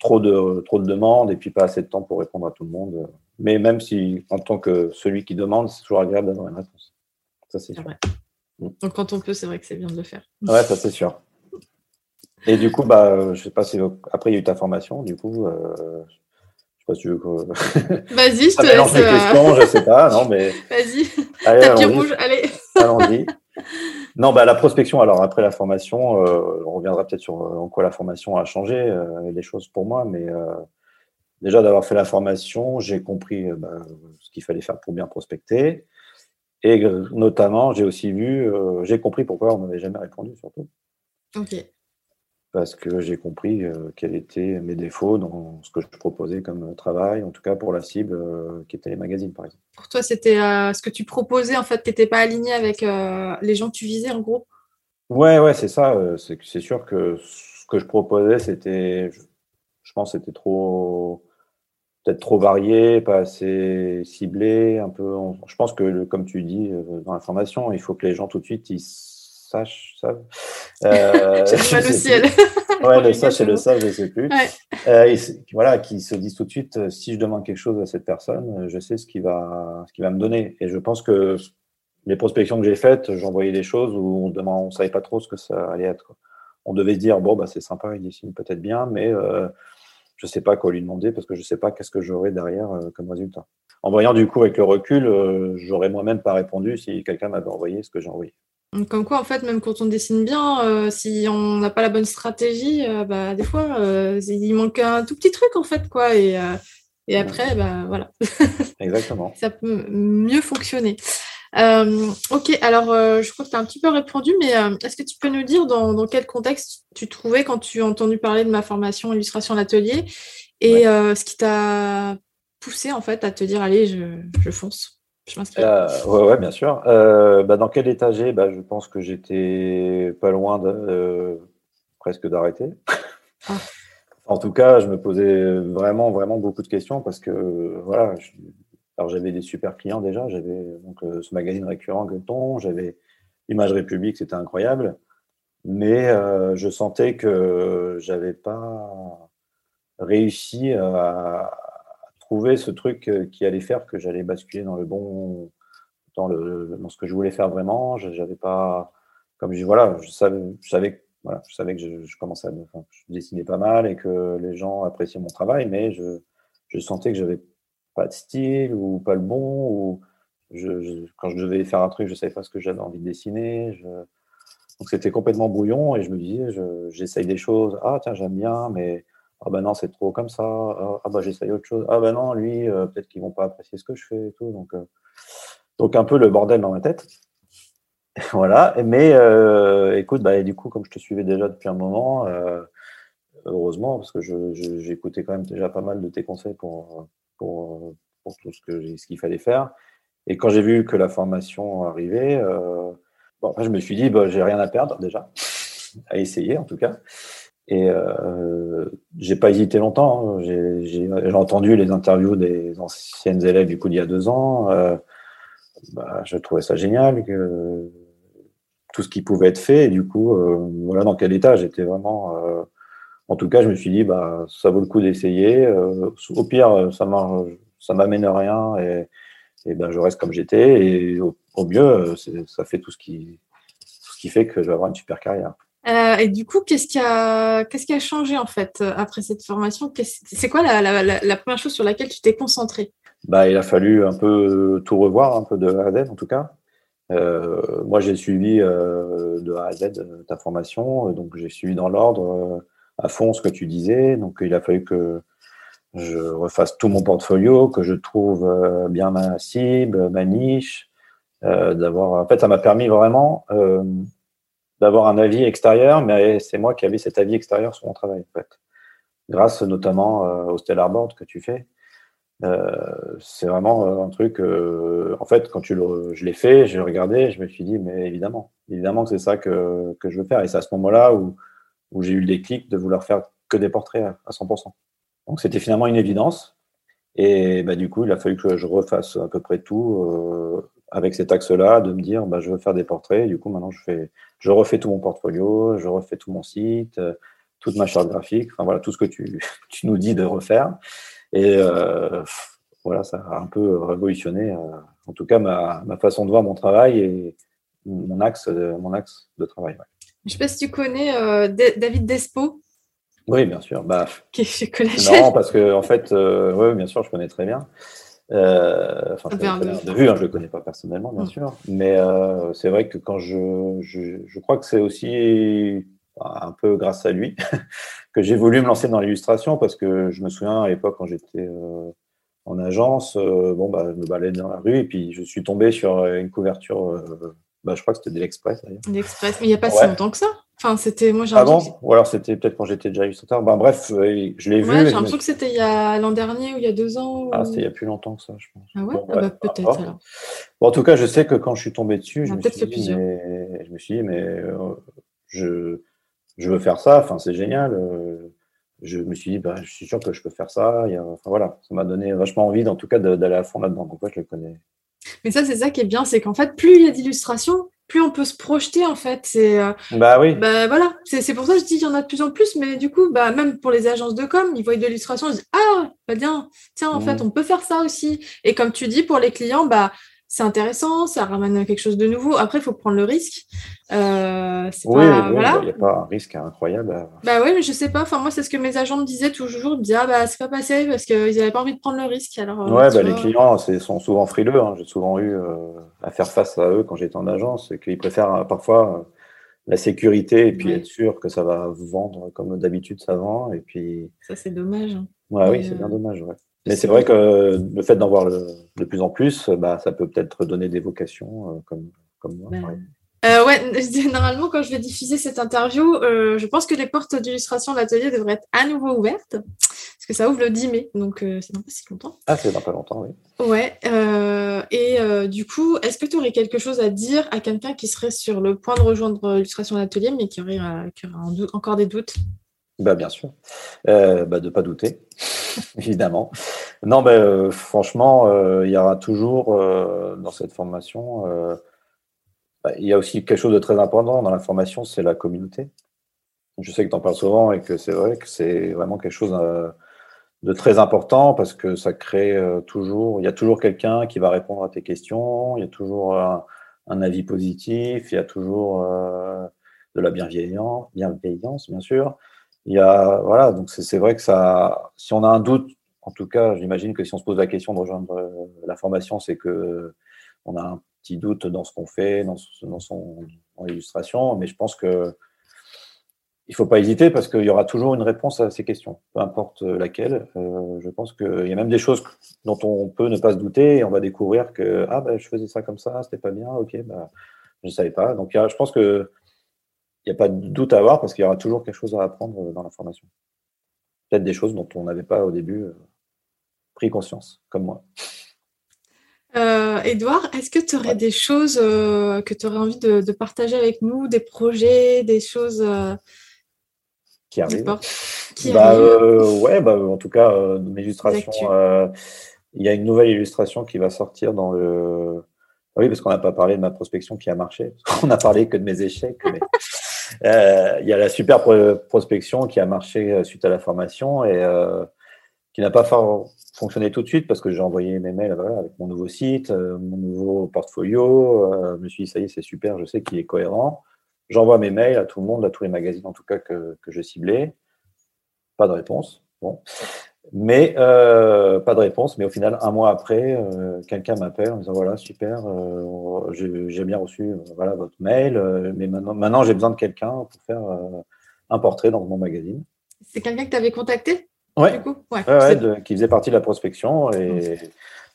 trop, de, trop de demandes et puis pas assez de temps pour répondre à tout le monde. Mais même si, en tant que celui qui demande, c'est toujours agréable d'avoir une réponse. Ça, c'est sûr. Mm. Donc, quand on peut, c'est vrai que c'est bien de le faire. Ouais, ça, c'est sûr. Et du coup, bah, je sais pas si après il y a eu ta formation, du coup, euh, sais pas si tu veux (laughs) Vas-y, je te laisse. Euh, questions, je sais pas, non, mais. (laughs) Vas-y. Tapis rouge, allez. (laughs) Allons-y. Non, bah, la prospection, alors après la formation, euh, on reviendra peut-être sur euh, en quoi la formation a changé euh, les choses pour moi, mais déjà d'avoir fait la formation, j'ai compris bah, ce qu'il fallait faire pour bien prospecter. Et notamment, j'ai aussi vu, j'ai compris pourquoi on m'avait jamais répondu, surtout. Ok parce que j'ai compris euh, quels étaient mes défauts dans ce que je proposais comme travail, en tout cas pour la cible euh, qui était les magazines, par exemple. Pour toi, c'était euh, ce que tu proposais, en fait, qui n'était pas aligné avec les gens que tu visais, en gros? Ouais, ouais, c'est ça. c'est sûr que ce que je proposais, c'était, je, pense, c'était trop, peut-être trop varié, pas assez ciblé, un peu. Je pense que, comme tu dis dans la formation, il faut que les gens tout de suite ils sache, savent. Euh, J'ai mal au ciel. ouais, le sage et le sage, je ne sais plus. Euh, voilà, qui se disent tout de suite, euh, si je demande quelque chose à cette personne, je sais ce qu'il va, ce va me donner. Et je pense que les prospections que j'ai faites, j'envoyais des choses où on ne savait pas trop ce que ça allait être. On devait se dire, bon, bah, c'est sympa, il dessine peut-être bien, mais je ne sais pas quoi lui demander parce que je ne sais pas qu'est-ce que j'aurai derrière comme résultat. En voyant du coup avec le recul, j'aurais moi-même pas répondu si quelqu'un m'avait envoyé ce que j'ai envoyé. Comme quoi, en fait, même quand on dessine bien, euh, si on n'a pas la bonne stratégie, euh, bah, des fois, euh, il manque un tout petit truc, en fait, quoi. Et, et après, bah, voilà. (laughs) Exactement. Ça peut mieux fonctionner. Ok, alors je crois que tu as un petit peu répondu, mais est-ce que tu peux nous dire dans, quel contexte tu trouvais quand tu as entendu parler de ma formation illustration à l'atelier et ce qui t'a poussé en fait à te dire allez, je fonce je euh, ouais, ouais, bien sûr. Euh, bah, dans quel état j'ai? Bah, Je pense que j'étais pas loin de, euh, presque d'arrêter. Ah. En tout cas, je me posais vraiment, vraiment beaucoup de questions parce que voilà, alors j'avais des super clients déjà. J'avais donc ce magazine récurrent Gueuleton, j'avais Image République, c'était incroyable. Mais je sentais que j'avais pas réussi à, trouver ce truc euh, qui allait faire que j'allais basculer dans le bon, dans, le, dans ce que je voulais faire vraiment. J'avais pas, comme je voilà, je savais, je savais, voilà, je savais que je, commençais à, enfin, je dessinais pas mal et que les gens appréciaient mon travail, mais je, je sentais que j'avais pas de style ou pas le bon ou je, quand je devais faire un truc, je savais pas ce que j'avais envie de dessiner. Je, donc c'était complètement brouillon et je me disais, j'essaye des choses. Ah tiens, j'aime bien, mais ah ben non, c'est trop comme ça, ah, ben j'essaye autre chose, ah ben non, lui, euh, peut-être qu'ils vont pas apprécier ce que je fais et tout. Donc, euh, donc un peu le bordel dans ma tête. (laughs) voilà, mais euh, écoute, bah, du coup, comme je te suivais déjà depuis un moment, heureusement, parce que écouté quand même déjà pas mal de tes conseils pour, pour, tout ce qu'il ce qu'il fallait faire. Et quand j'ai vu que la formation arrivait, bon, je me suis dit, bah, j'ai rien à perdre déjà, à essayer en tout cas. Et euh, j'ai pas hésité longtemps. Hein. J'ai entendu les interviews des anciennes élèves du coup d'il y a deux ans. Euh, bah, je trouvais ça génial que tout ce qui pouvait être fait. Et du coup, euh, voilà dans quel état j'étais vraiment. En tout cas, je me suis dit, bah, ça vaut le coup d'essayer. Euh, au pire, ça ça m'amène rien et, et ben, je reste comme j'étais. Et au, au mieux, ça fait tout ce qui, tout ce qui fait que je vais avoir une super carrière. Euh, et du coup, qu'est-ce qui, a, qu'est-ce qui a changé en fait après cette formation? C'est quoi la, la, la, première chose sur laquelle tu t'es concentré bah, Il a fallu un peu tout revoir, un peu de A à Z en tout cas. Euh, moi, j'ai suivi de A à Z ta formation, donc j'ai suivi dans l'ordre à fond ce que tu disais. Donc, il a fallu que je refasse tout mon portfolio, que je trouve bien ma cible, ma niche. d'avoir, en fait, ça m'a permis vraiment d'avoir un avis extérieur, mais c'est moi qui avais cet avis extérieur sur mon travail, en fait. Grâce notamment euh, au Stellar Board que tu fais. Euh, c'est vraiment euh, un truc, en fait, quand tu le, je l'ai fait, j'ai regardé, je me suis dit, mais évidemment, évidemment que c'est ça que, que, je veux faire. Et c'est à ce moment-là où, où j'ai eu le déclic de vouloir faire que des portraits à, 100%. Donc c'était finalement une évidence. Et bah, du coup, il a fallu que je refasse à peu près tout avec cet axe-là, de me dire, bah, je veux faire des portraits. Du coup, maintenant, je, fais, je refais tout mon portfolio, je refais tout mon site, euh, toute ma charte graphique, enfin voilà, tout ce que tu, (laughs) nous dis de refaire. Et euh, voilà, ça a un peu révolutionné, euh, en tout cas, ma, façon de voir mon travail et mon axe mon axe de travail. Je ne sais pas si tu connais David Despo. Oui, bien sûr. Bah, qui est Non, parce que en fait, oui, bien sûr, je connais très bien. Euh, enfin, de vue, hein, je le connais pas personnellement, bien mm. sûr, mais euh, c'est vrai que quand je, je, je crois que c'est aussi un peu grâce à lui (laughs) que j'ai voulu me lancer dans l'illustration parce que je me souviens à l'époque quand j'étais euh, en agence, bon bah je me baladais dans la rue et puis je suis tombé sur une couverture, bah, je crois que c'était de l'Express d'ailleurs. L'Express, mais il n'y a pas si longtemps que ça. Enfin, c'était moi j'ai Avant, ou alors c'était peut-être quand j'étais déjà illustrateur. Ben, bref, euh, je l'ai vu. J'ai l'impression que c'était il y a l'an dernier ou il y a deux ans. Ah, c'était il y a plus longtemps que ça, je pense. Ah ouais, ah bah, peut-être alors. Bon, en tout cas, je sais que quand je suis tombé dessus, je, me suis dit, mais... je me suis dit, mais euh, je... je veux faire ça. Enfin, c'est génial. Euh, je me suis dit, bah, je suis sûr que je peux faire ça. Enfin, voilà, ça m'a donné vachement envie, en tout cas, d'aller à fond là-dedans. Donc, je le connais. Mais ça, c'est ça qui est bien, c'est qu'en fait, plus il y a d'illustrations, plus on peut se projeter en fait. C'est euh, bah oui. Bah voilà, c'est pour ça que je dis qu'il y en a de plus en plus, mais du coup, bah même pour les agences de com, ils voient de l'illustration, ils disent ah bah bien, tiens en fait mmh. on peut faire ça aussi. Et comme tu dis pour les clients, bah c'est intéressant, ça ramène quelque chose de nouveau. Après, il faut prendre le risque. Euh, oui, il n'y a pas un risque incroyable. Bah oui, mais je sais pas. Enfin, moi, c'est ce que mes agents me disaient toujours. Ils me disaient, ah bah, c'est pas passé parce qu'ils n'avaient pas envie de prendre le risque. Alors, euh, ouais, bah, les clients sont souvent frileux. Hein. J'ai souvent eu euh, à faire face à eux quand j'étais en agence et qu'ils préfèrent parfois la sécurité et puis être sûr que ça va vendre comme d'habitude ça vend. Et puis... Ça, c'est dommage. Hein. Ouais, oui, c'est bien dommage. Ouais. Mais c'est vrai que le fait d'en voir de plus en plus, bah, ça peut peut-être donner des vocations euh, comme, comme moi. Ben, euh, ouais, (laughs) normalement, quand je vais diffuser cette interview, euh, je pense que les portes d'illustration de l'atelier devraient être à nouveau ouvertes, parce que ça ouvre le 10 mai, donc c'est dans pas si longtemps. Ah, c'est dans pas longtemps, oui. Ouais, et du coup, est-ce que tu aurais quelque chose à dire à quelqu'un qui serait sur le point de rejoindre l'illustration de l'atelier, mais qui aurait, qui aurait encore des doutes? Bah, Bien sûr, bah, de ne pas douter. (laughs) évidemment. Non, mais euh, franchement, euh, il y aura toujours euh, dans cette formation, bah, il y a aussi quelque chose de très important dans la formation, c'est la communauté. Je sais que tu en parles souvent et que c'est vrai que c'est vraiment quelque chose de très important parce que ça crée toujours, il y a toujours quelqu'un qui va répondre à tes questions, il y a toujours un, avis positif, il y a toujours de la bienveillance, bienveillance bien sûr. Il y a, voilà, donc c'est vrai que ça, si on a un doute, en tout cas, j'imagine que si on se pose la question de rejoindre euh, la formation, c'est que on a un petit doute dans ce qu'on fait, dans, dans son illustration, mais je pense que il faut pas hésiter parce qu'il y aura toujours une réponse à ces questions, peu importe laquelle. Euh, je pense qu'il y a même des choses dont on peut ne pas se douter et on va découvrir que ah ben je faisais ça comme ça, c'était pas bien, ok, bah, je ne savais pas. Donc je pense que il n'y a pas de doute à avoir parce qu'il y aura toujours quelque chose à apprendre dans la formation. Peut-être des choses dont on n'avait pas au début euh, pris conscience, comme moi. Edouard, euh, est-ce que tu aurais des choses euh, que tu aurais envie de, partager avec nous, des projets, des choses qui arrivent bah, Ouais, bah, en tout cas, mes illustrations. Il y a une nouvelle illustration qui va sortir dans le. Oui, parce qu'on n'a pas parlé de ma prospection qui a marché. On n'a parlé que de mes échecs. Mais... (laughs) Euh, il y a la super prospection qui a marché euh, suite à la formation et euh, qui n'a pas fonctionné tout de suite parce que j'ai envoyé mes mails avec mon nouveau site, mon nouveau portfolio. je me suis dit, ça y est, c'est super, je sais qu'il est cohérent. J'envoie mes mails à tout le monde, à tous les magazines en tout cas que, que je ciblais. Pas de réponse. Bon. Mais euh, pas de réponse. Mais au final, un mois après, euh, quelqu'un m'appelle en disant voilà, super, euh, j'ai bien reçu voilà, votre mail, mais maintenant, maintenant j'ai besoin de quelqu'un pour faire un portrait dans mon magazine. C'est quelqu'un que tu avais contacté ouais. Du coup? Ouais, qui faisait partie de la prospection. Et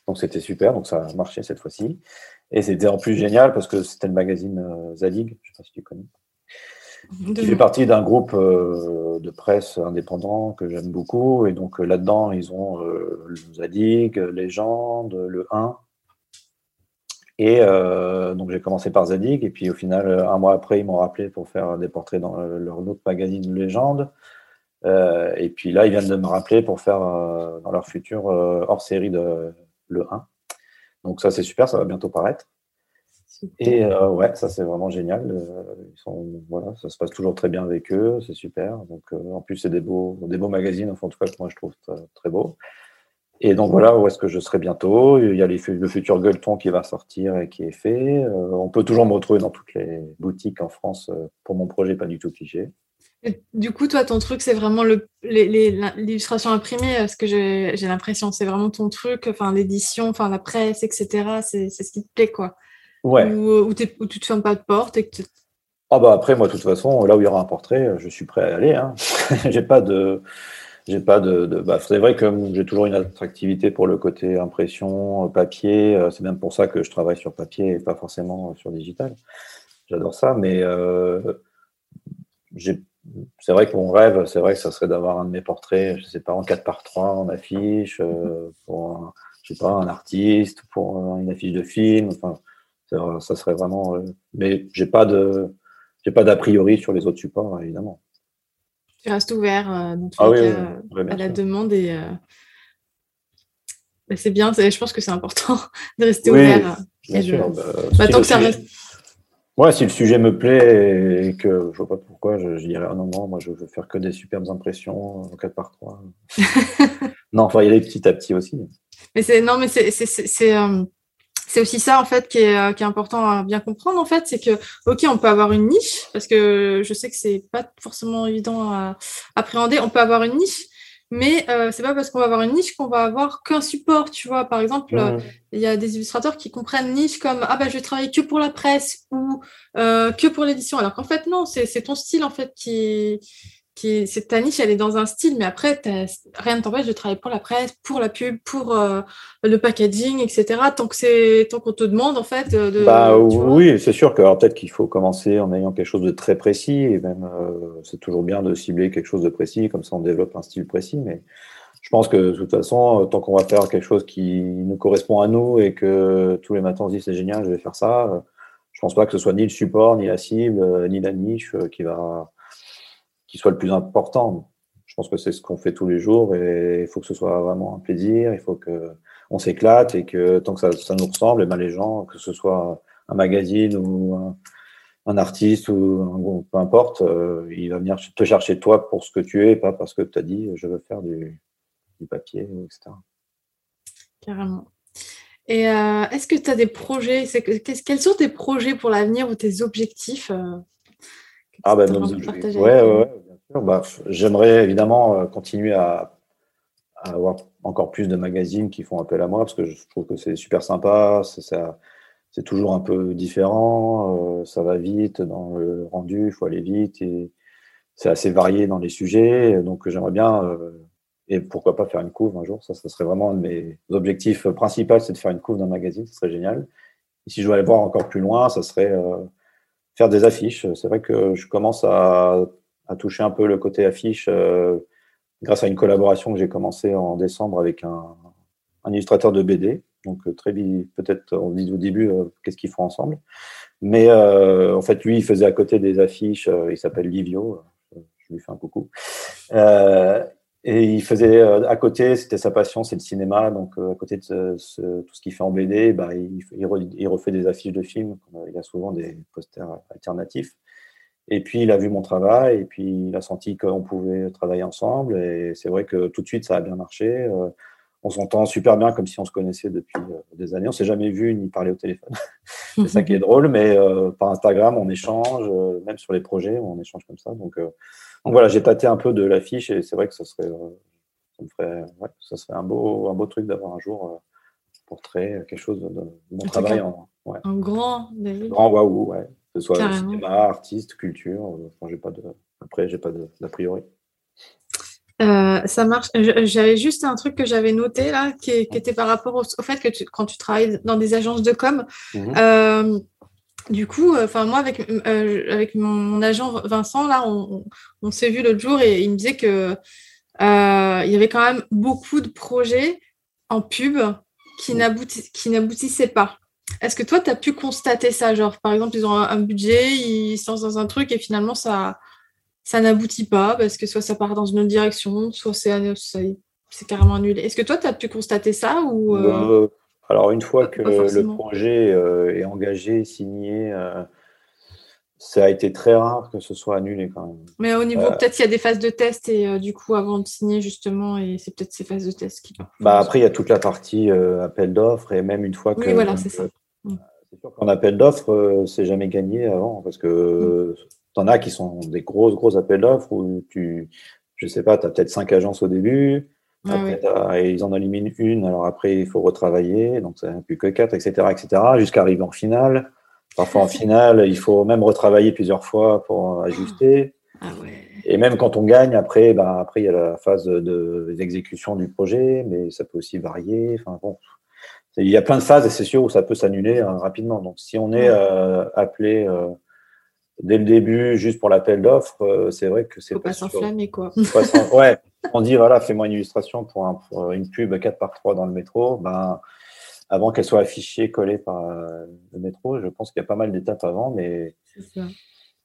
donc c'était super, donc ça a marché cette fois-ci. Et c'était en plus génial parce que c'était le magazine Zadig, je ne sais pas si tu connais qui fait partie d'un groupe euh, de presse indépendant que j'aime beaucoup. Et donc euh, là-dedans, ils ont euh, Zadig, Légende, le 1. Et donc j'ai commencé par Zadig, et puis au final, un mois après, ils m'ont rappelé pour faire des portraits dans leur autre magazine Légende. et puis là, ils viennent de me rappeler pour faire dans leur futur hors série de le 1. Donc ça, c'est super, ça va bientôt paraître. Et euh, ouais, ça c'est vraiment génial. Euh, ils sont, voilà, ça se passe toujours très bien avec eux, c'est super. Donc euh, en plus c'est des beaux, des beaux magazines, enfin, en tout cas que moi je trouve très, beau. Et donc voilà où est-ce que je serai bientôt? Il y a le futur gueuleton qui va sortir et qui est fait. on peut toujours me retrouver dans toutes les boutiques en France pour mon projet pas du tout cliché. du coup, toi, ton truc, c'est vraiment l'illustration imprimée, ce que j'ai l'impression, c'est vraiment ton truc, enfin l'édition, enfin la presse, etc. C'est ce qui te plaît, quoi. Ouais. Ou, tu te fermes pas de porte et que Ah bah après, moi, de toute façon, là où il y aura un portrait, je suis prêt à aller. Hein. (laughs) j'ai pas de... J'ai pas de, bah, c'est vrai que j'ai toujours une attractivité pour le côté impression, papier. Euh, c'est même pour ça que je travaille sur papier et pas forcément sur digital. J'adore ça, mais euh, c'est vrai que mon rêve, c'est vrai que ça serait d'avoir un de mes portraits, je sais pas, en 4 par 3 en affiche, euh, pour un, je sais pas, un artiste, pour une affiche de film. Enfin, ça serait vraiment. mais j'ai pas de, j'ai pas d'a priori sur les autres supports, évidemment tu restes ouvert euh, dans ah à la demande et euh, bah, c'est bien. Je pense que c'est important (laughs) de rester ouvert. Sûr, bah, bah, tant que ça reste. Ouais, si le sujet me plaît et que je vois pas pourquoi, je, dirais ah non, non, moi je veux faire que des superbes impressions en 4 par 3 (laughs) non, enfin, y aller petit à petit aussi. Mais c'est non, mais c'est euh, c'est aussi ça en fait qui est, euh, qui est, important à bien comprendre en fait, c'est que ok on peut avoir une niche parce que je sais que c'est pas forcément évident à appréhender. On peut avoir une niche, mais euh, c'est pas parce qu'on va avoir une niche qu'on va avoir qu'un support. Tu vois, par exemple, mmh. il y a des illustrateurs qui comprennent niche comme ah bah je vais travailler que pour la presse ou euh, que pour l'édition, alors qu'en fait non, c'est ton style en fait qui c'est ta niche, elle est dans un style, mais après, rien ne t'empêche de travailler pour la presse, pour la pub, pour euh, le packaging, etc. Tant que c'est, tant qu'on te demande en fait. De, bah, oui, c'est sûr que peut-être qu'il faut commencer en ayant quelque chose de très précis, et même euh, c'est toujours bien de cibler quelque chose de précis, comme ça on développe un style précis. Mais je pense que de toute façon, tant qu'on va faire quelque chose qui nous correspond à nous et que tous les matins on se dit c'est génial, je vais faire ça. Je pense pas que ce soit ni le support, ni la cible, ni la niche qui va soit le plus important. Je pense que c'est ce qu'on fait tous les jours et il faut que ce soit vraiment un plaisir, il faut que on s'éclate et que tant que ça, nous ressemble, et ben les gens, que ce soit un magazine ou un, artiste ou un groupe, peu importe, euh, il va venir te chercher toi pour ce que tu es, pas parce que tu as dit je veux faire du, du papier, etc. Carrément. Et euh, est-ce que tu as des projets Quels sont tes projets pour l'avenir ou tes objectifs euh, ah ben, ouais, ouais, bien sûr. Bah, j'aimerais évidemment euh, continuer à, avoir encore plus de magazines qui font appel à moi parce que je trouve que c'est super sympa. C'est toujours un peu différent. Euh, ça va vite dans le rendu, il faut aller vite et c'est assez varié dans les sujets. Donc j'aimerais bien euh, et pourquoi pas faire une couve un jour. Ça, ça serait vraiment un de mes objectifs principaux, c'est de faire une couve d'un magazine. Ce serait génial. Et si je dois aller voir encore plus loin, ça serait faire des affiches. C'est vrai que je commence à, toucher un peu le côté affiche euh, grâce à une collaboration que j'ai commencé en décembre avec un, illustrateur de BD. Donc euh, très peut-être on dit au début euh, qu'est-ce qu'ils font ensemble. Mais en fait, lui, il faisait à côté des affiches. il s'appelle Livio. je lui fais un coucou. Et il faisait euh, à côté, c'était sa passion, c'est le cinéma. Donc euh, à côté de tout ce qu'il fait en BD, bah, il, refait des affiches de films. Il a souvent des posters alternatifs. Et puis il a vu mon travail et puis il a senti qu'on pouvait travailler ensemble. Et c'est vrai que tout de suite ça a bien marché. Euh, on s'entend super bien comme si on se connaissait depuis des années. On s'est jamais vu ni parlé au téléphone. (laughs) c'est ça qui est drôle. Mais par Instagram, on échange, même sur les projets, on échange comme ça. Donc donc voilà, j'ai tâté un peu de l'affiche et c'est vrai que ça serait, euh, ça, me ferait, ouais, ça serait un beau, un beau truc d'avoir un jour euh, portrait, quelque chose de, mon travail. En, ouais. grand, grand waouh, ouais. Que ce soit cinéma, artiste, culture. Euh, enfin, j'ai pas de, après, j'ai pas d'a priori. ça marche. J'avais juste un truc que j'avais noté là, qui, était par rapport au, fait que quand tu travailles dans des agences de com, mmh du coup, euh, enfin moi avec euh, avec mon, agent Vincent là, on, s'est vu l'autre jour et il me disait que euh, il y avait quand même beaucoup de projets en pub qui n'aboutissaient pas. Est-ce que toi, tu as pu constater ça? Genre, par exemple, ils ont un, budget, ils se lancent dans un truc et finalement, ça, ça n'aboutit pas parce que soit ça part dans une autre direction, soit c'est carrément annulé. Est-ce que toi, tu as pu constater ça ou, bah, alors, une fois que le projet euh, est engagé, signé, euh, ça a été très rare que ce soit annulé quand même. Mais au niveau, euh, peut-être il y a des phases de test et du coup, avant de signer, justement, et c'est peut-être ces phases de test qui. Bah, après, il y a toute la partie appel d'offres et même une fois que. Oui, voilà, c'est ça. C'est sûr qu'en appel d'offres, c'est jamais gagné avant parce que. Mm. en as qui sont des gros, gros appels d'offres où tu, je sais pas, tu as peut-être cinq agences au début, et ils en éliminent une, alors après, il faut retravailler, donc ça n'est plus que quatre, etc., etc., jusqu'à arriver en finale. Parfois, en finale, il faut même retravailler plusieurs fois pour ajuster. Ah et même quand on gagne, après, ben, après, il y a la phase d'exécution du projet, mais ça peut aussi varier. Enfin, bon, il y a plein de phases et c'est sûr où ça peut s'annuler hein, rapidement. Donc, si on est euh, appelé euh, dès le début juste pour l'appel d'offres, euh, c'est vrai que c'est pas, pas s'enflammer quoi. (laughs) ouais, on dit voilà, fais-moi une illustration pour, une pub 4 par 3 dans le métro. Ben, avant qu'elle soit affichée, collée par le métro, je pense qu'il y a pas mal d'étapes avant, mais ça,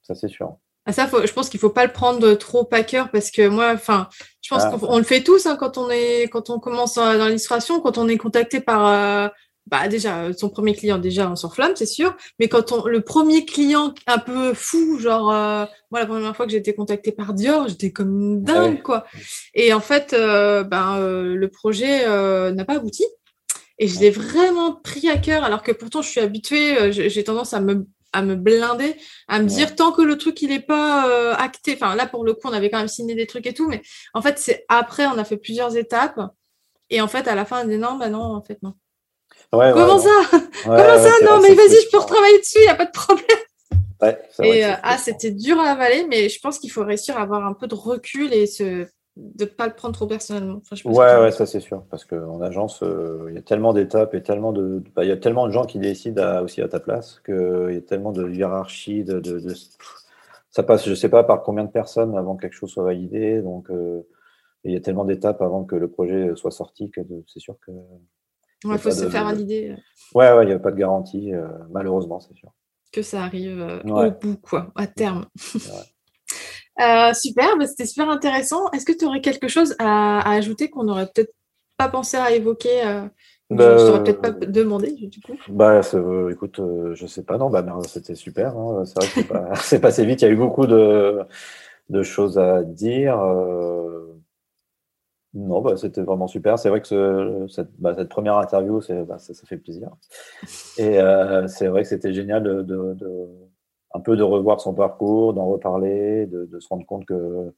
ça c'est sûr. Ah, ça, je pense qu'il faut pas le prendre trop à cœur parce que moi, enfin, je pense ah. qu'on le fait tous hein, quand on est, quand on commence dans l'illustration, quand on est contacté par, euh, bah déjà son premier client, déjà on s'enflamme, c'est sûr, mais quand on le premier client un peu fou, genre euh, moi la première fois que j'ai été contacté par Dior, j'étais comme une ah dingue quoi. Et en fait, euh, ben le projet n'a pas abouti. Et je l'ai vraiment pris à cœur, alors que pourtant je suis habituée, j'ai tendance à me à me blinder, à me dire tant que le truc il est pas euh, acté. Enfin là pour le coup on avait quand même signé des trucs et tout, mais en fait c'est après on a fait plusieurs étapes et en fait à la fin on dit non bah non en fait non. Comment ça Comment ça Non mais vas-y je peux retravailler dessus, il y a pas de problème. et euh, ah c'était dur à avaler, mais je pense qu'il faut réussir à avoir un peu de recul et se de pas le prendre trop personnellement. ouais, ouais, ça c'est sûr, parce qu'en agence, euh, il y a tellement d'étapes et tellement de, bah, il y a tellement de gens qui décident aussi à ta place qu'il y a tellement de hiérarchie, de, de, ça passe, je sais pas par combien de personnes avant que quelque chose soit validé, donc euh, il y a tellement d'étapes avant que le projet soit sorti que c'est sûr que. Il faut se faire valider. Ouais, ouais, il n'y a pas de garantie, euh, malheureusement, c'est sûr. Que ça arrive au bout, quoi, à terme. (laughs) Euh, super, bah, c'était super intéressant. Est-ce que tu aurais quelque chose à, ajouter qu'on n'aurait peut-être pas pensé à évoquer euh, bah, Je t'aurais peut-être pas demandé du coup? Bah, euh, écoute, je sais pas, non, bah, c'était super. Hein. C'est vrai que (laughs) c'est passé vite. Il y a eu beaucoup de, de choses à dire. Non, bah, c'était vraiment super. C'est vrai que cette, bah, cette, première interview, bah, ça, fait plaisir. Et c'est vrai que c'était génial de, un peu de revoir son parcours, d'en reparler, de, se rendre compte que,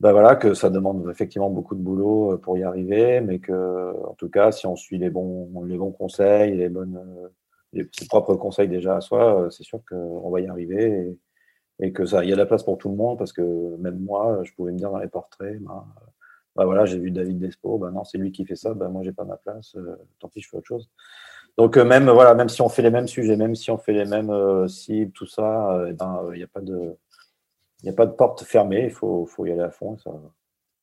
ben voilà, que ça demande effectivement beaucoup de boulot euh, pour y arriver, mais que, en tout cas, si on suit les bons, les bons conseils, les bonnes, euh, ses propres conseils déjà à soi, euh, c'est sûr qu'on va y arriver et, et que ça, il y a de la place pour tout le monde parce que même moi, je pouvais me dire dans les portraits, ben, ben voilà, j'ai vu David Despo, ben non, c'est lui qui fait ça, ben moi j'ai pas ma place, tant pis, je fais autre chose. Donc euh, même voilà, même si on fait les mêmes sujets, même si on fait les mêmes euh, cibles, tout ça, il euh, ben n'y a pas de il a pas de porte fermée, il faut, faut, y aller à fond, ça,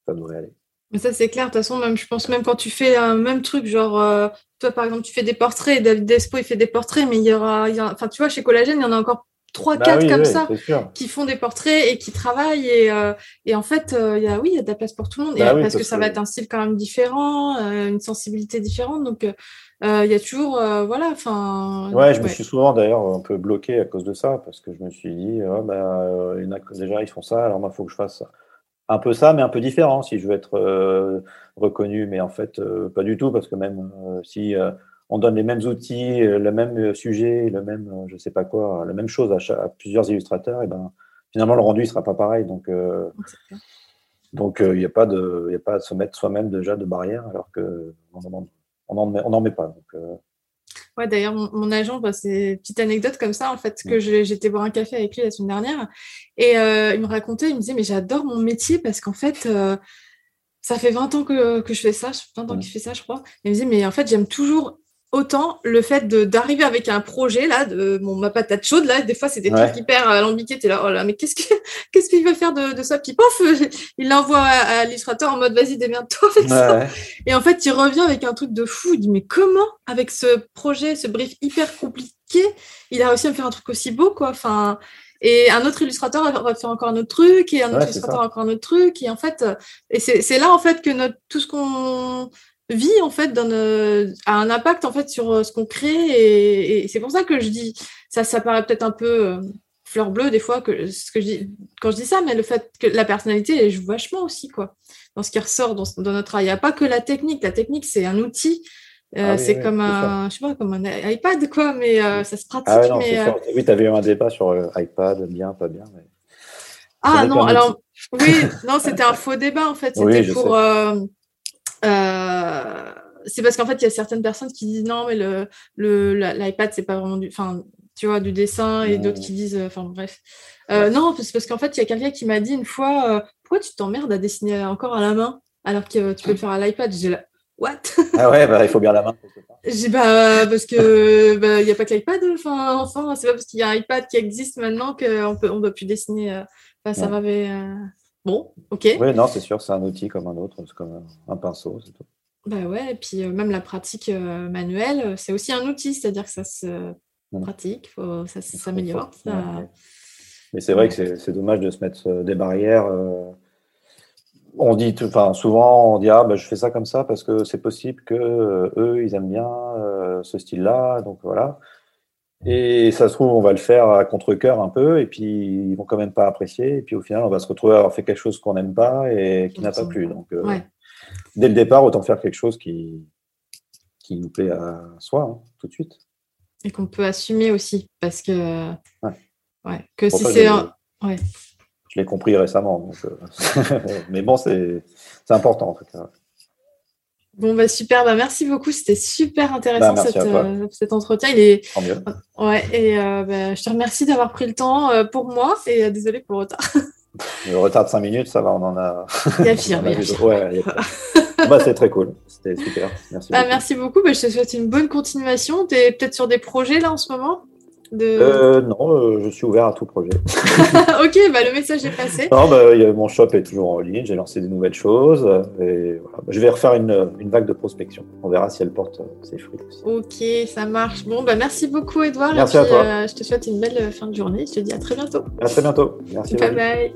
ça devrait aller. Mais ça, c'est clair. De toute façon, même, je pense même quand tu fais un même truc, genre, toi, par exemple, tu fais des portraits, David Despo, il fait des portraits, mais il y aura, enfin, tu vois, chez Collagène, il y en a encore trois, bah quatre comme ça qui font des portraits et qui travaillent. Et, et en fait, il y a, oui, il y a de la place pour tout le monde. Bah parce, que ça va être un style quand même différent, une sensibilité différente. Donc, euh, il y a toujours, euh, voilà, enfin. Ouais, je me suis souvent d'ailleurs un peu bloqué à cause de ça, parce que je me suis dit, oh, bah, euh, déjà ils font ça, alors moi il faut que je fasse un peu ça, mais un peu différent si je veux être reconnu, mais en fait pas du tout, parce que même si on donne les mêmes outils, le même sujet, le même, je sais pas quoi, la même chose à, plusieurs illustrateurs, et ben finalement le rendu ne sera pas pareil, donc. Donc, il n'y a, pas de, a pas à se mettre soi-même déjà de barrière, alors que on n'en met pas. Donc, euh. Ouais, d'ailleurs, mon, agent, bah, c'est une petite anecdote comme ça, en fait, que j'étais boire un café avec lui la semaine dernière. Et euh, il me racontait, il me disait, mais j'adore mon métier parce qu'en fait, euh, ça fait 20 ans que, je fais ça, 20 ans qu'il fait ça, je crois. il me disait, mais en fait, j'aime toujours autant le fait d'arriver avec un projet là de mon ma patate chaude là des fois c'est des trucs hyper alambiqués t'es là oh là mais qu'est-ce (laughs) qu'est-ce qu'il veut faire de, de ça? Puis pof (laughs) il l'envoie à, l'illustrateur en mode vas-y démerde-toi avec ça. et en fait il revient avec un truc de fou il dit mais comment avec ce projet ce brief hyper compliqué il a réussi à me faire un truc aussi beau quoi. Enfin et un autre illustrateur va faire encore un autre truc et un autre illustrateur encore un autre truc et en fait et c'est là en fait que notre tout ce qu'on vie en fait donne a un impact en fait sur euh, ce qu'on crée et, c'est pour ça que je dis ça ça paraît peut-être un peu euh, fleur bleue des fois que ce que je dis quand je dis ça mais le fait que la personnalité elle joue vachement aussi quoi dans ce qui ressort dans, notre travail il n'y a pas que la technique la technique c'est un outil Ah c'est comme un, je sais pas, comme un iPad, quoi, mais ça se pratique. Ah non, mais, Oui, tu avais eu un débat sur iPad, bien, pas bien. Ah non, alors, oui, (laughs) non, c'était un faux débat, en fait. C'était pour. C'est parce qu'en fait, il y a certaines personnes qui disent non, mais le, le, l'iPad, c'est pas vraiment du. Enfin, tu vois, du dessin, et d'autres qui disent. Enfin, bref. non, c'est parce qu'en fait, il y a quelqu'un qui m'a dit une fois pourquoi tu t'emmerdes à dessiner encore à la main alors que tu peux le faire à l'iPad? J'ai là, what? Ah ouais, bah, il faut bien la main. (laughs) J'ai bah parce que (laughs) bah, il n'y a pas que l'iPad. Enfin, enfin c'est pas parce qu'il y a un iPad qui existe maintenant qu'on peut on doit plus dessiner. Euh, enfin, ça m'avait. Euh, bon, ok. Oui, non, c'est sûr, c'est un outil comme un autre, c'est comme un pinceau, c'est tout. Bah ouais, et puis euh, même la pratique manuelle, c'est aussi un outil, c'est-à-dire que ça se mmh. pratique, faut, ça s'améliore. Ça... Mais c'est vrai que c'est dommage de se mettre euh, des barrières. Euh. On dit, enfin, souvent, on dit ah, bah, je fais ça comme ça parce que c'est possible que euh, eux, ils aiment bien ce style-là, donc voilà. Et ça se trouve, on va le faire à contre-cœur un peu, et puis ils vont quand même pas apprécier, et puis au final, on va se retrouver à avoir fait quelque chose qu'on n'aime pas et qui n'a pas plu. Donc, dès le départ, autant faire quelque chose qui, qui nous plaît à soi, hein, tout de suite. Et qu'on peut assumer aussi, parce que Ouais, que si c'est Ouais. Je l'ai compris récemment. Euh, (laughs) mais bon, c'est important en tout cas. Bon, bah super, bah, merci beaucoup. C'était super intéressant bah, euh, cet entretien. Il est... mieux. Ouais, et euh, bah, je te remercie d'avoir pris le temps pour moi et désolé pour le retard. (laughs) Le retard de 5 minutes, ça va, on en a. Il y a pire. (laughs) Ouais, (laughs) bah, c'est très cool. C'était super. Merci. Bah, beaucoup. merci beaucoup. je te souhaite une bonne continuation. Tu es peut-être sur des projets là en ce moment? Euh, non, euh, je suis ouvert à tout projet. (laughs) ok, bah, le message est passé. Non, bah, mon shop est toujours en ligne, j'ai lancé des nouvelles choses. Et Je vais refaire une, une, vague de prospection. On verra si elle porte euh, ses fruits aussi. Ok, ça marche. Bon, bah, merci beaucoup, Edouard. Merci à toi. je te souhaite une belle fin de journée. Je te dis à très bientôt. À très bientôt. Merci. Bye bye.